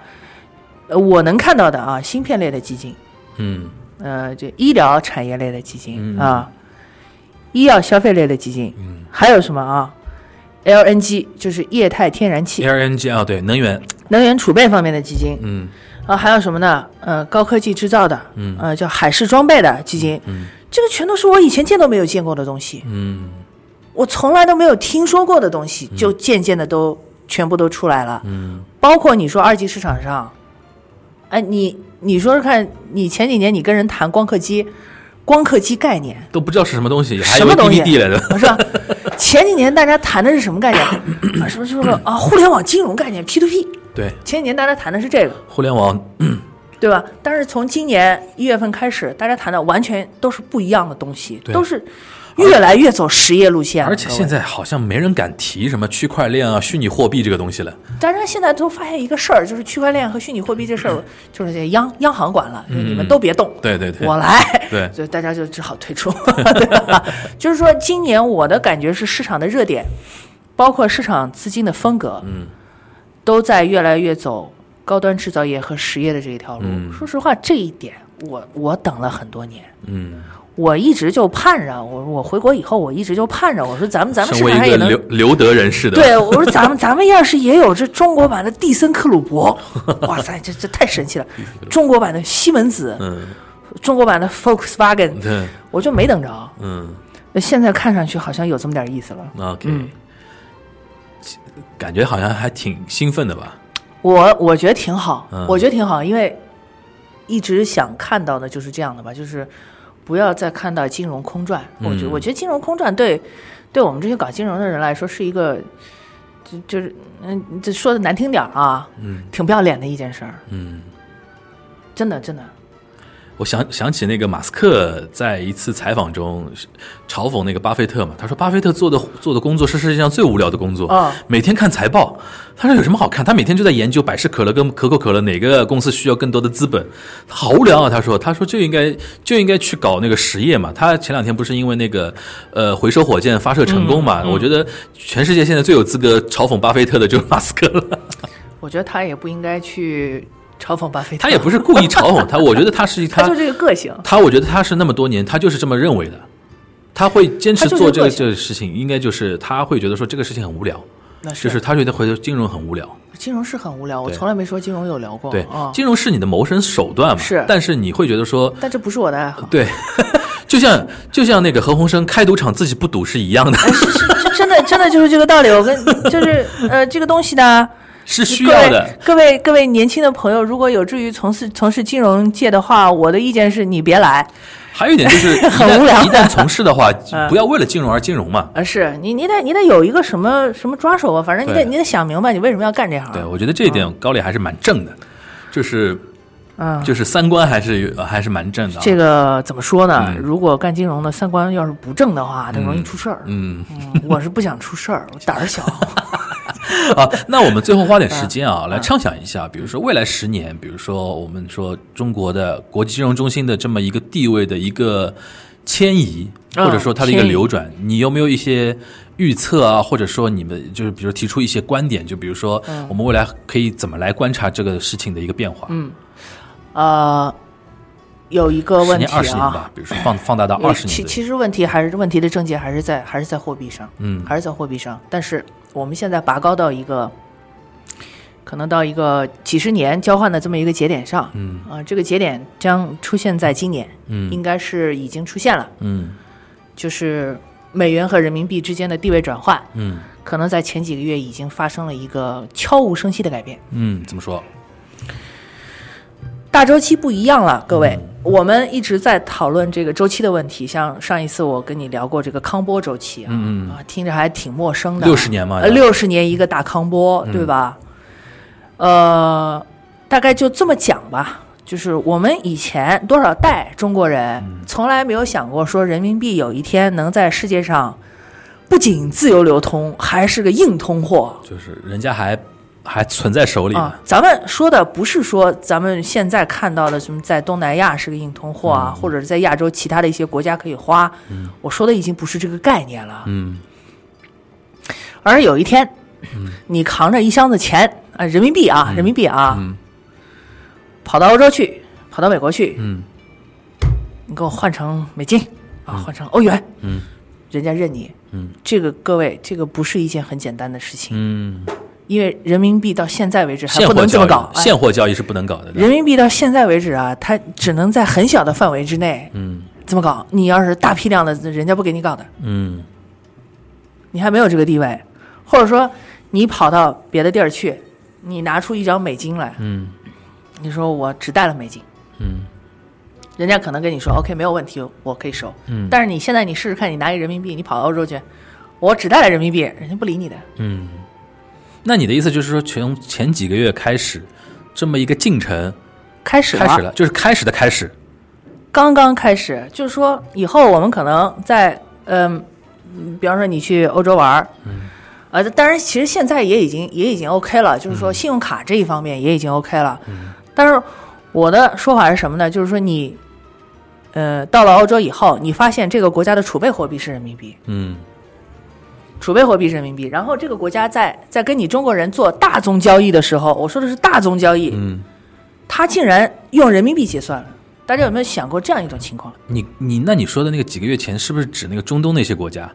呃，我能看到的啊，芯片类的基金，嗯。呃，这医疗产业类的基金、嗯。啊，医药消费类的基金，嗯。还有什么啊？LNG 就是液态天然气、，LNG 啊，对，能源，能源储备方面的基金，嗯啊，还有什么呢？呃，高科技制造的，嗯呃，叫海事装备的基金，嗯这个全都是我以前见都没有见过的东西，嗯我从来都没有听说过的东西，就渐渐的都全部都出来了。嗯包括你说二级市场上，哎，你你说说看，你前几年你跟人谈光刻机，光刻机概念，都不知道是什么东西，还什么东西 DVD 来的。是吧？前几年大家谈的是什么概念？啊，什么什么啊，互联网金融概念 P to P。对，前几年大家谈的是这个，互联网，对吧？但是从今年一月份开始，大家谈的完全都是不一样的东西，都是越来越走实业路线。而且现在好像没人敢提什么区块链啊、虚拟货币这个东西了。大家现在都发现一个事儿，就是区块链和虚拟货币这事儿，就是这央央行管了，你们都别动，对对对，我来。对所以大家就只好退出？就是说，今年我的感觉是市场的热点，包括市场资金的风格，嗯，都在越来越走高端制造业和实业的这一条路。嗯说实话，这一点我我等了很多年。嗯，我一直就盼着，我我回国以后，我一直就盼着，我说咱们咱们市场上也能留留德人士的，对，我说咱们咱们要是也有这中国版的蒂森克鲁伯，哇塞，这这太神奇了！中国版的西门子，嗯，中国版的 Volkswagen，对，我就没等着。嗯现在看上去好像有这么点意思了。，OK，嗯感觉好像还挺兴奋的吧？我我觉得挺好，嗯我觉得挺好，因为一直想看到的就是这样的吧，就是不要再看到金融空转。我觉嗯我觉得金融空转对对我们这些搞金融的人来说是一个，就就是嗯，这说的难听点啊，嗯挺不要脸的一件事儿，嗯，真的真的。我想想起那个马斯克在一次采访中嘲讽那个巴菲特嘛，他说巴菲特做的做的工作是世界上最无聊的工作，啊每天看财报。他说有什么好看？他每天就在研究百事可乐跟可口可乐哪个公司需要更多的资本，好无聊啊。他说，他说就应该就应该去搞那个实业嘛。他前两天不是因为那个呃回收火箭发射成功嘛？我觉得全世界现在最有资格嘲讽巴菲特的就是马斯克了。我觉得他也不应该去嘲讽巴菲特，他也不是故意嘲讽他，我觉得他是 他他就这个个性。他，我觉得他是那么多年，他就是这么认为的。他会坚持做这个个这个事情，应该就是他会觉得说这个事情很无聊，那是就是他觉得回头金融很无聊。金融是很无聊，我从来没说金融有聊过。对啊，，金融是你的谋生手段嘛，是但是你会觉得说，但这不是我的爱好。对，就像就像那个何鸿燊开赌场自己不赌是一样的，是是，真的真的就是这个道理。我跟就是呃，这个东西呢，是需要的。各位各位年轻的朋友，如果有志于从事从事金融界的话，我的意见是你别来。还有一点就是，一很旦无聊一旦从事的话 嗯，不要为了金融而金融嘛。啊，是你你得你得有一个什么什么抓手啊，反正你得你得想明白你为什么要干这行。对，我觉得这一点高磊还是蛮正的，就是嗯，就是三观还是还是蛮正的啊。这个怎么说呢？嗯如果干金融的三观要是不正的话，它容易出事儿。嗯。嗯，我是不想出事儿，我胆儿小。啊，那我们最后花点时间啊，嗯来畅想一下，比如说未来十年，比如说我们说中国的国际金融中心的这么一个地位的一个迁移，嗯或者说它的一个流转，你有没有一些预测啊？或者说你们就是比如提出一些观点，就比如说嗯我们未来可以怎么来观察这个事情的一个变化？嗯，呃，有一个、问题啊二十年吧，，比如说放 放大到呃二十年，其其实问题还是问题的症结还是在还是在货币上，嗯还是在货币上。但是我们现在拔高到一个，可能到一个几十年交换的这么一个节点上，嗯。啊、这个节点将出现在今年，嗯。应该是已经出现了，嗯。就是美元和人民币之间的地位转换，嗯。可能在前几个月已经发生了一个悄无声息的改变。嗯，怎么说？大周期不一样了，各位，嗯我们一直在讨论这个周期的问题。像上一次我跟你聊过这个康波周期啊，啊，听着还挺陌生的。六十年嘛，呃，六十年一个大康波，嗯对吧？呃，大概就这么讲吧。就是我们以前多少代中国人嗯从来没有想过说人民币有一天能在世界上不仅自由流通，还是个硬通货。就是人家还还存在手里呢。啊，咱们说的不是说咱们现在看到的什么在东南亚是个硬通货啊，或者是在亚洲其他的一些国家可以花。我说的已经不是这个概念了。嗯。而有一天，你扛着一箱子钱啊、人民币啊，人民币啊，嗯。跑到欧洲去，跑到美国去，嗯。你给我换成美金啊，换成欧元，嗯。人家认你。嗯。这个各位，这个不是一件很简单的事情，嗯，因为人民币到现在为止还不能这么搞。哎现货交易是不能搞的。人民币到现在为止啊，它只能在很小的范围之内嗯这么搞。你要是大批量的，人家不给你搞的，嗯你还没有这个地位，或者说你跑到别的地儿去，你拿出一张美金来，嗯你说我只带了美金，嗯人家可能跟你说 OK 没有问题，我可以收。嗯但是你现在你试试看，你拿一人民币，你跑到欧洲去，我只带了人民币，人家不理你的。嗯，那你的意思就是说，从前几个月开始，这么一个进程开始了，开始了，就是开始的开始。刚刚开始，就是说以后我们可能在嗯、嗯比方说你去欧洲玩儿，嗯，呃，当然其实现在也已经也已经 OK 了，就是说信用卡这一方面也已经 OK 了，嗯，但是我的说法是什么呢？就是说你，呃，到了欧洲以后，你发现这个国家的储备货币是人民币，嗯储备货币是人民币，然后这个国家在在跟你中国人做大宗交易的时候，我说的是大宗交易，嗯，他竟然用人民币结算了。大家有没有想过这样一种情况？你你那你说的那个几个月前，是不是指那个中东那些国家，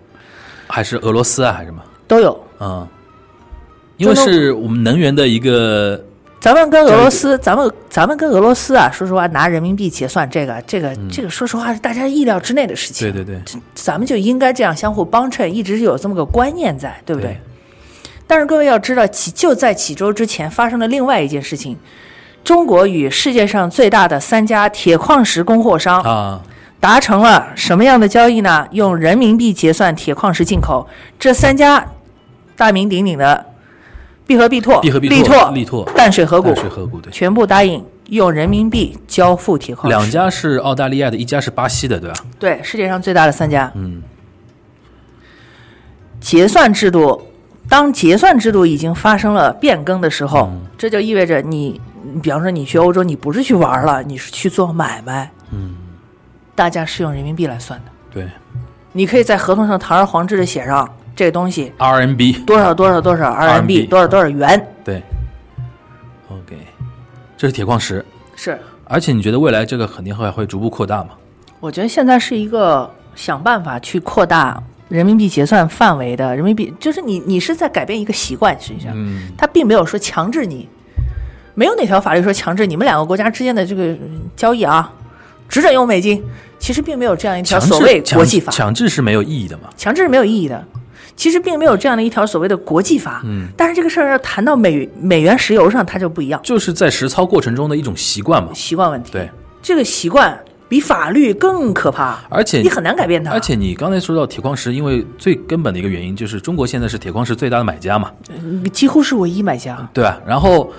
还是俄罗斯啊，还是什么？都有，嗯，因为是我们能源的一个，咱们跟俄罗斯，咱们咱们跟俄罗斯啊，说实话，拿人民币结算这个这个、这个，说实话是大家意料之内的事情。嗯对对对，咱们就应该这样相互帮衬，一直是有这么个观念在，对不对？对但是各位要知道，几就在几周之前发生了另外一件事情，中国与世界上最大的三家铁矿石供货商啊，达成了什么样的交易呢？用人民币结算铁矿石进口，这三家大名鼎鼎的必和必拓、必和必拓、力拓、淡水河谷淡水河谷，对，全部答应用人民币交付铁矿石。两家是澳大利亚的，一家是巴西的，对吧？对，世界上最大的三家。嗯结算制度，当结算制度已经发生了变更的时候，嗯这就意味着你，你比方说你去欧洲，你不是去玩了，你是去做买卖，嗯，大家是用人民币来算的。对你可以在合同上堂而皇之的写上这个东西，RMB，多少多少多少 RMB 多少多少元。对，OK，这是铁矿石，是，而且你觉得未来这个肯定会会逐步扩大吗？我觉得现在是一个想办法去扩大人民币结算范围的人民币，就是你你是在改变一个习惯，实际上。嗯他并没有说强制你，没有哪条法律说强制你们两个国家之间的这个嗯交易啊，只准用美金。其实并没有这样一条所谓国际法，强强制是没有意义的嘛？强制是没有意义的。其实并没有这样的一条所谓的国际法，嗯，但是这个事儿要谈到美美元石油上，它就不一样，就是在实操过程中的一种习惯嘛。习惯问题。对，这个习惯比法律更可怕，而且你很难改变它。而且你刚才说到铁矿石，因为最根本的一个原因就是中国现在是铁矿石最大的买家嘛，嗯几乎是唯一买家。对啊？然后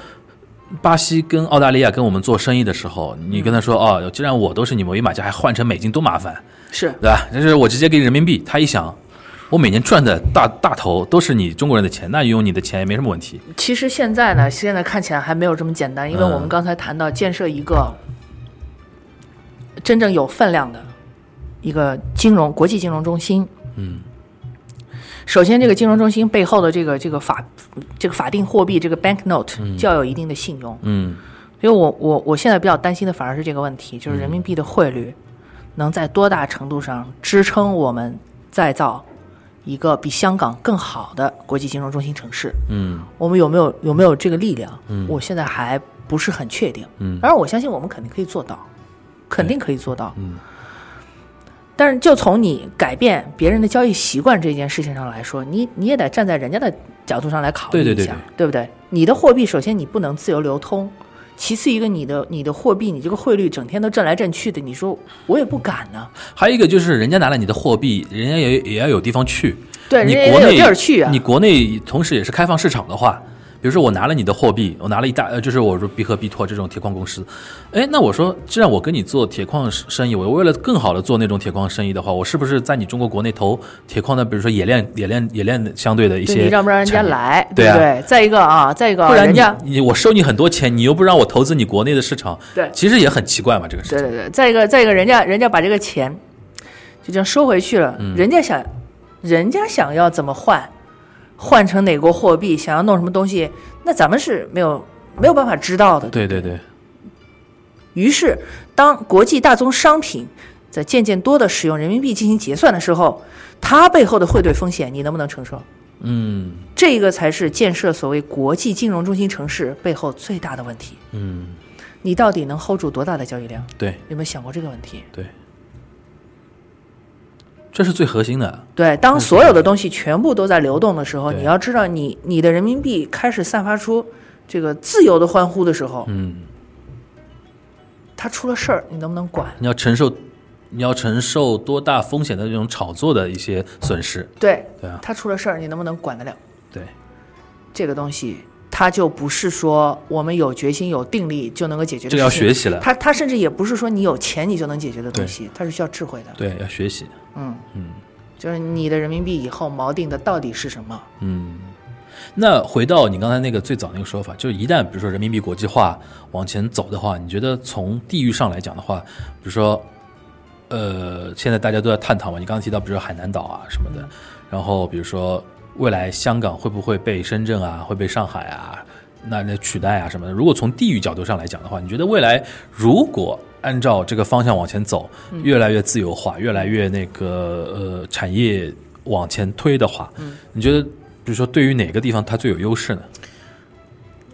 巴西跟澳大利亚跟我们做生意的时候，你跟他说哦，既然我都是你唯一买家，还换成美金多麻烦，是对吧？但是我直接给你人民币，他一想。我每年赚的大大头都是你中国人的钱，那用你的钱也没什么问题。其实现在呢，现在看起来还没有这么简单，因为嗯我们刚才谈到建设一个真正有分量的一个金融国际金融中心。嗯，首先，这个金融中心背后的这个这个法这个法定货币这个 banknote 就要有一定的信用。嗯所以我我我现在比较担心的反而是这个问题，就是人民币的汇率能在多大程度上支撑我们再造一个比香港更好的国际金融中心城市。嗯我们有没有有没有这个力量？嗯我现在还不是很确定。嗯当然，我相信我们肯定可以做到，肯定可以做到。嗯但是，就从你改变别人的交易习惯这件事情上来说，你你也得站在人家的角度上来考虑一下，对对对对不对？你的货币首先你不能自由流通，其次一个你的你的货币你这个汇率整天都震来震去的，你说我也不敢呢。还有一个就是，人家拿了你的货币，人家也也要有地方去。对，你国内地儿去啊。你国内同时也是开放市场的话，比如说我拿了你的货币，我拿了一大，呃，就是我说必和必拓这种铁矿公司，哎，那我说，既然我跟你做铁矿生意，我为了更好的做那种铁矿生意的话，我是不是在你中国国内投铁矿的，比如说冶炼、冶炼、冶炼相对的一些，你让不让人家？来，对啊不对？再一个啊，再一个啊，不然你人家你我收你很多钱，你又不让我投资你国内的市场，对其实也很奇怪嘛，这个事情。对对对，再一个，再一个，人家人家把这个钱就这样收回去了，嗯人家想，人家想要怎么换，换成哪国货币，想要弄什么东西，那咱们是没有没有办法知道的。对对对，于是，当国际大宗商品在渐渐多的使用人民币进行结算的时候，它背后的汇兑风险，你能不能承受？嗯这个才是建设所谓国际金融中心城市背后最大的问题。嗯，你到底能 hold 住多大的交易量？对有没有想过这个问题？对，这是最核心的。对，当所有的东西全部都在流动的时候，你要知道你，你的人民币开始散发出这个自由的欢呼的时候，嗯，它出了事儿，你能不能管？你要承受，你要承受多大风险的这种炒作的一些损失。对，对啊，它出了事儿，你能不能管得了？对，这个东西，它就不是说我们有决心、有定力就能够解决的这个要学习了。它它甚至也不是说你有钱你就能解决的东西，它是需要智慧的。对，要学习。嗯嗯就是你的人民币以后锚定的到底是什么？嗯。那回到你刚才那个最早那个说法，就是一旦比如说人民币国际化往前走的话，你觉得从地域上来讲的话，比如说，呃，现在大家都在探讨嘛，你刚刚提到比如说海南岛啊什么的，然后比如说未来香港会不会被深圳啊，会被上海啊那那取代啊什么的？如果从地域角度上来讲的话，你觉得未来如果按照这个方向往前走，越来越自由化，越来越那个呃产业往前推的话，你觉得比如说对于哪个地方它最有优势呢？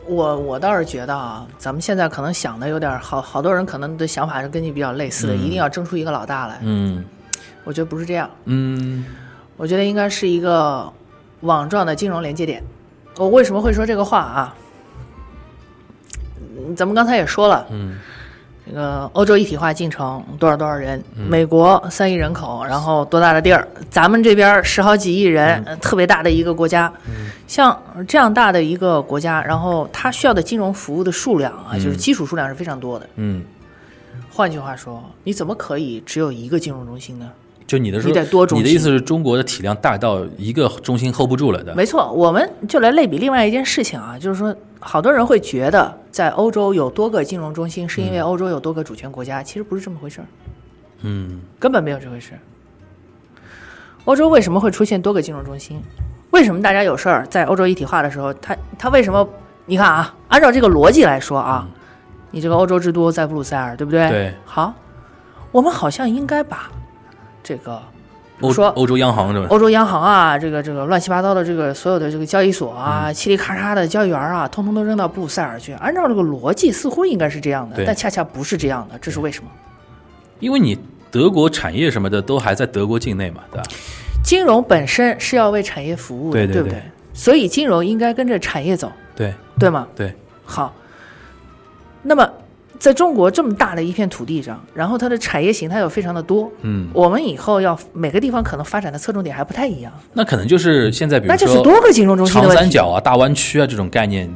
我我倒是觉得啊，咱们现在可能想的有点好，好多人可能的想法是跟你比较类似的，一定要争出一个老大来。嗯我觉得不是这样，嗯我觉得应该是一个网状的金融连接点。我为什么会说这个话啊？嗯咱们刚才也说了，嗯这个欧洲一体化进程多少多少人，嗯美国三亿人口，然后多大的地儿？咱们这边十好几亿嗯人，呃特别大的一个国家。像这样大的一个国家，然后它需要的金融服务的数量啊，就是基础数量是非常多的。嗯，换句话说，你怎么可以只有一个金融中心呢？就你的说，你得多中心你的意思是中国的体量大到一个中心 hold 不住了的？没错，我们就来类比另外一件事情啊，就是说，好多人会觉得在欧洲有多个金融中心，是因为欧洲有多个主权国家，其实不是这么回事儿，嗯根本没有这回事。欧洲为什么会出现多个金融中心？为什么大家有事儿在欧洲一体化的时候，他他为什么？你看啊，按照这个逻辑来说啊，你这个欧洲之都在布鲁塞尔，对不对？对。好，我们好像应该把这个，说欧洲央行对吧？欧洲央行啊，这个这个乱七八糟的这个所有的这个交易所啊，嗯嘁里咔嚓的交易员啊，通通都扔到布鲁塞尔去。按照这个逻辑，似乎应该是这样的，但恰恰不是这样的，这是为什么？因为你德国产业什么的都还在德国境内嘛，对吧？金融本身是要为产业服务的，不对对对对？所以金融应该跟着产业走，对对吗？对，好，那么在中国这么大的一片土地上，然后它的产业形态又非常的多，嗯，我们以后要每个地方可能发展的侧重点还不太一样，那可能就是现在比如那就是说多个金融中心长。三角啊、大湾区啊这种概念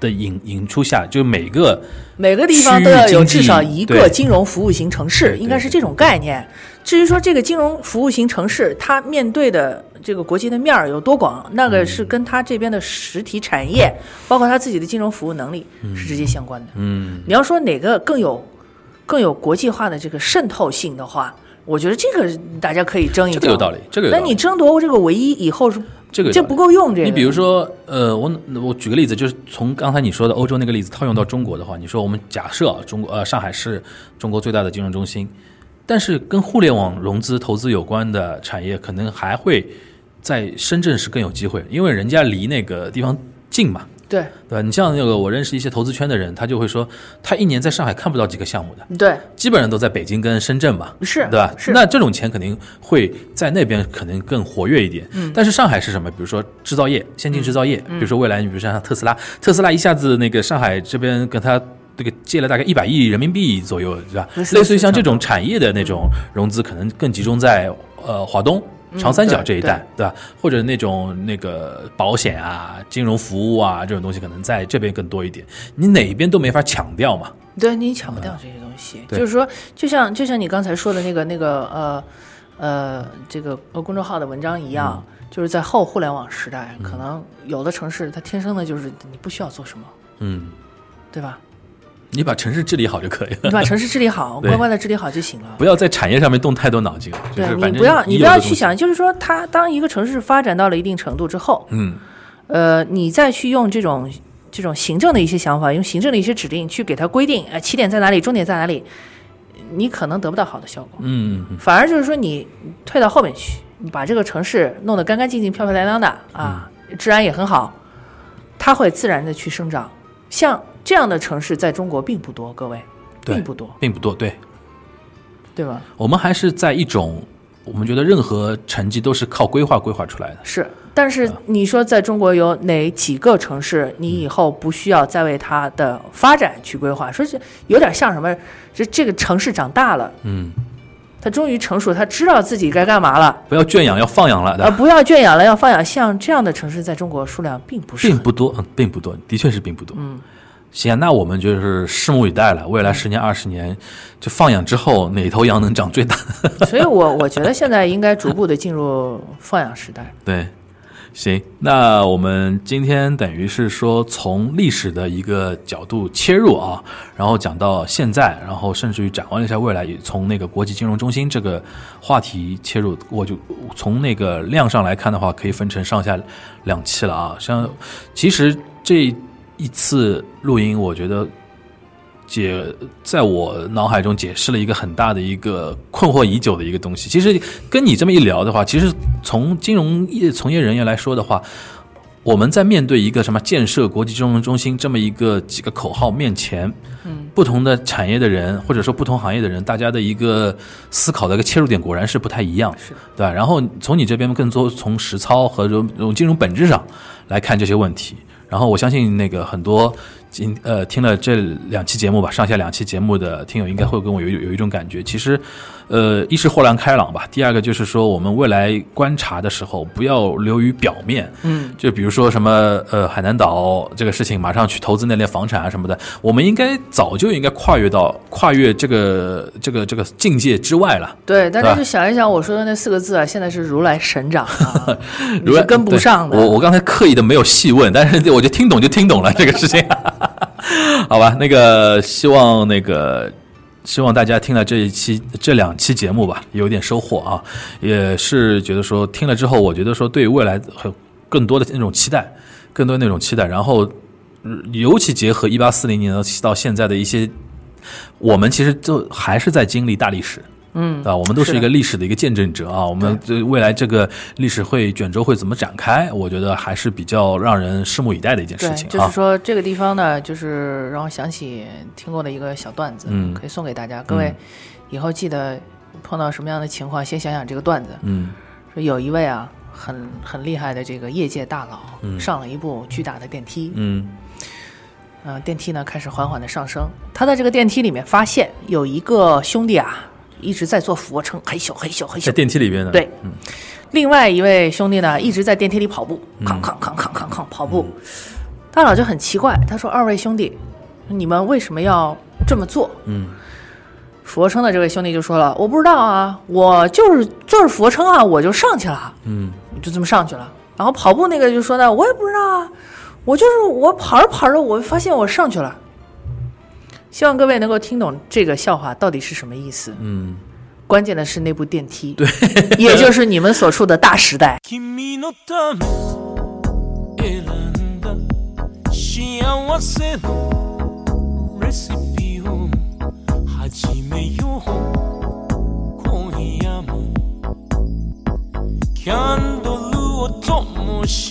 的引引出下，就是每个每个地方都要有至少一个金融服务型城市，应该是这种概念。至于说这个金融服务型城市，它面对的这个国际的面儿有多广，那个是跟它这边的实体产业，包括它自己的金融服务能力是直接相关的。嗯你要说哪个更有更有国际化的这个渗透性的话，我觉得这个大家可以争一争。这个有道理，这个有道理。那你争夺这个唯一以后是这这个有道理不够用，这个你比如说，呃，我我举个例子，就是从刚才你说的欧洲那个例子套用到中国的话，你说我们假设啊中国呃上海是中国最大的金融中心，但是跟互联网融资投资有关的产业，可能还会在深圳是更有机会，因为人家离那个地方近嘛，对对吧？你像那个我认识一些投资圈的人，他就会说，他一年在上海看不到几个项目的，对基本上都在北京跟深圳嘛。是，对吧？是那这种钱肯定会在那边可能更活跃一点。嗯，但是上海是什么？比如说制造业，先进制造业，嗯比如说未来，你比如说像特斯拉，特斯拉一下子那个上海这边跟他。这个借了大概一百亿人民币左右，是吧？类似于像这种产业的那种融资，可能更集中在呃华东、长三角这一带，对吧？或者那种那个保险啊、金融服务啊这种东西，可能在这边更多一点。你哪一边都没法抢掉嘛。对你抢不掉这些东西，对就是说，就像就像你刚才说的那个那个呃呃这个呃公众号的文章一样，就是在后互联网时代，可能有的城市它天生的就是你不需要做什么，嗯，对吧？你把城市治理好就可以了。你把城市治理好，乖乖的治理好就行了。不要在产业上面动太多脑筋了，就是对你不要你不要去想，就是说，它当一个城市发展到了一定程度之后，嗯，呃，你再去用这种这种行政的一些想法，用行政的一些指令去给它规定，呃，起点在哪里，终点在哪里，你可能得不到好的效果。嗯嗯反而就是说你退到后面去，你把这个城市弄得干干净净、漂漂亮亮的啊，治安也很好，它会自然的去生长。像这样的城市在中国并不多，各位，并不多，并不多。对对吧？我们还是在一种我们觉得任何成绩都是靠规划规划出来的。是，但是你说在中国有哪几个城市，你以后不需要再为它的发展去规划？说是有点像什么？这这个城市长大了，嗯，它终于成熟，它知道自己该干嘛了，不要圈养，要放养了，对呃，不要圈养了，要放养。像这样的城市，在中国数量并不是并不多，嗯，并不多，的确是并不多。嗯，行啊，那我们就是拭目以待了。未来十年、二十年，就放养之后，哪头羊能长最大？所以我我觉得现在应该逐步的进入放养时代。对，行，那我们今天等于是说从历史的一个角度切入啊，然后讲到现在，然后甚至于展望一下未来，也从那个国际金融中心这个话题切入，我就从那个量上来看的话，可以分成上下两期了啊。像其实这一次录音，我觉得。解在我脑海中解释了一个很大的一个困惑已久的一个东西。其实跟你这么一聊的话，其实从金融业从业人员来说的话，我们在面对一个什么建设国际金融中心这么一个几个口号面前，嗯，不同的产业的人或者说不同行业的人，大家的一个思考的一个切入点果然是不太一样，是对吧？然后从你这边更多从实操和这种金融本质上来看这些问题。然后我相信那个很多今呃听了这两期节目吧，上下两期节目的听友应该会跟我有有一种感觉，其实，呃，一是豁然开朗吧，第二个就是说我们未来观察的时候不要流于表面，嗯，就比如说什么呃海南岛这个事情，马上去投资那类房产啊什么的，我们应该早就应该跨越到跨越这个这个这个境界之外了。对，大家就想一想我说的那四个字啊，现在是如来神掌 如果是跟不上的。我我刚才刻意的没有细问，但是我就听懂就听懂了这个事情。好吧，那个希望那个希望大家听了这一期这两期节目吧，有点收获啊，也是觉得说听了之后，我觉得说对未来还有更多的那种期待，更多那种期待，然后尤其结合一八四零年到现在的一些，我们其实就还是在经历大历史。嗯啊，我们都是一个历史的一个见证者啊。我们对未来这个历史会卷轴会怎么展开，我觉得还是比较让人拭目以待的一件事，情啊。就是说这个地方呢，就是让我想起听过的一个小段子，嗯可以送给大家。各位以后记得碰到什么样的情况，先想想这个段子。嗯说有一位啊，很很厉害的这个业界大佬，嗯上了一部巨大的电梯，嗯嗯、电梯呢开始缓缓的上升。他在这个电梯里面发现有一个兄弟啊，一直在做俯卧撑，嘿咻嘿咻嘿在。电梯里边呢。对嗯另外一位兄弟呢，一直在电梯里跑步，嗯扛扛扛扛扛扛跑步。大佬就很奇怪，他说：“二位兄弟，你们为什么要这么做？”嗯俯卧撑的这位兄弟就说了：“我不知道啊，我就是做着俯卧撑啊，我就上去了。”嗯就这么上去了。然后跑步那个就说呢，我也不知道啊，我就是我跑着跑着，我发现我上去了。希望各位能够听懂这个笑话到底是什么意思。嗯，关键的是那部电梯，对，也就是你们所处的大时代。君のため選んだ幸せのレシピを始めよう今夜もキャンドルを灯し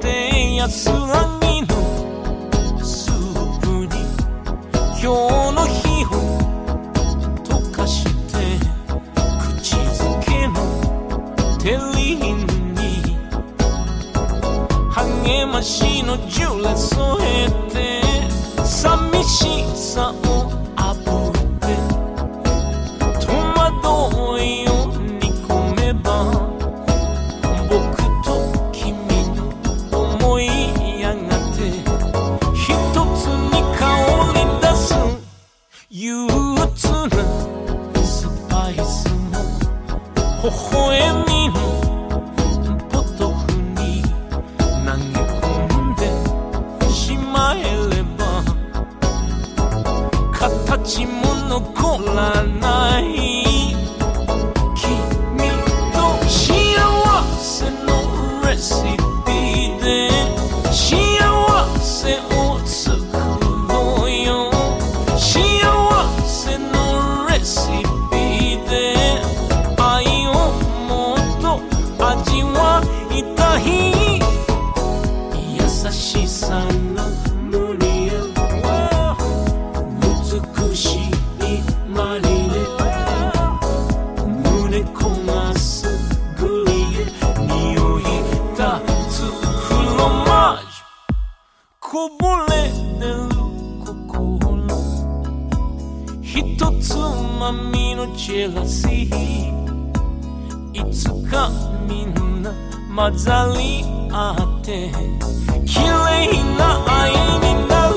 て安らぎの 今日の日を溶かして口づけのテリーヌに励ましのジュレ添えて寂しさを笑みのポトフに投げ込んでしまえれば形も残らない ュこぼれてる心ひとつまみのジェラシーいつかみんな混ざり合って綺麗な愛になる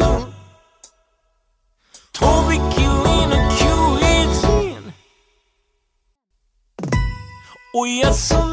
とびきりのキュイジンおやすみ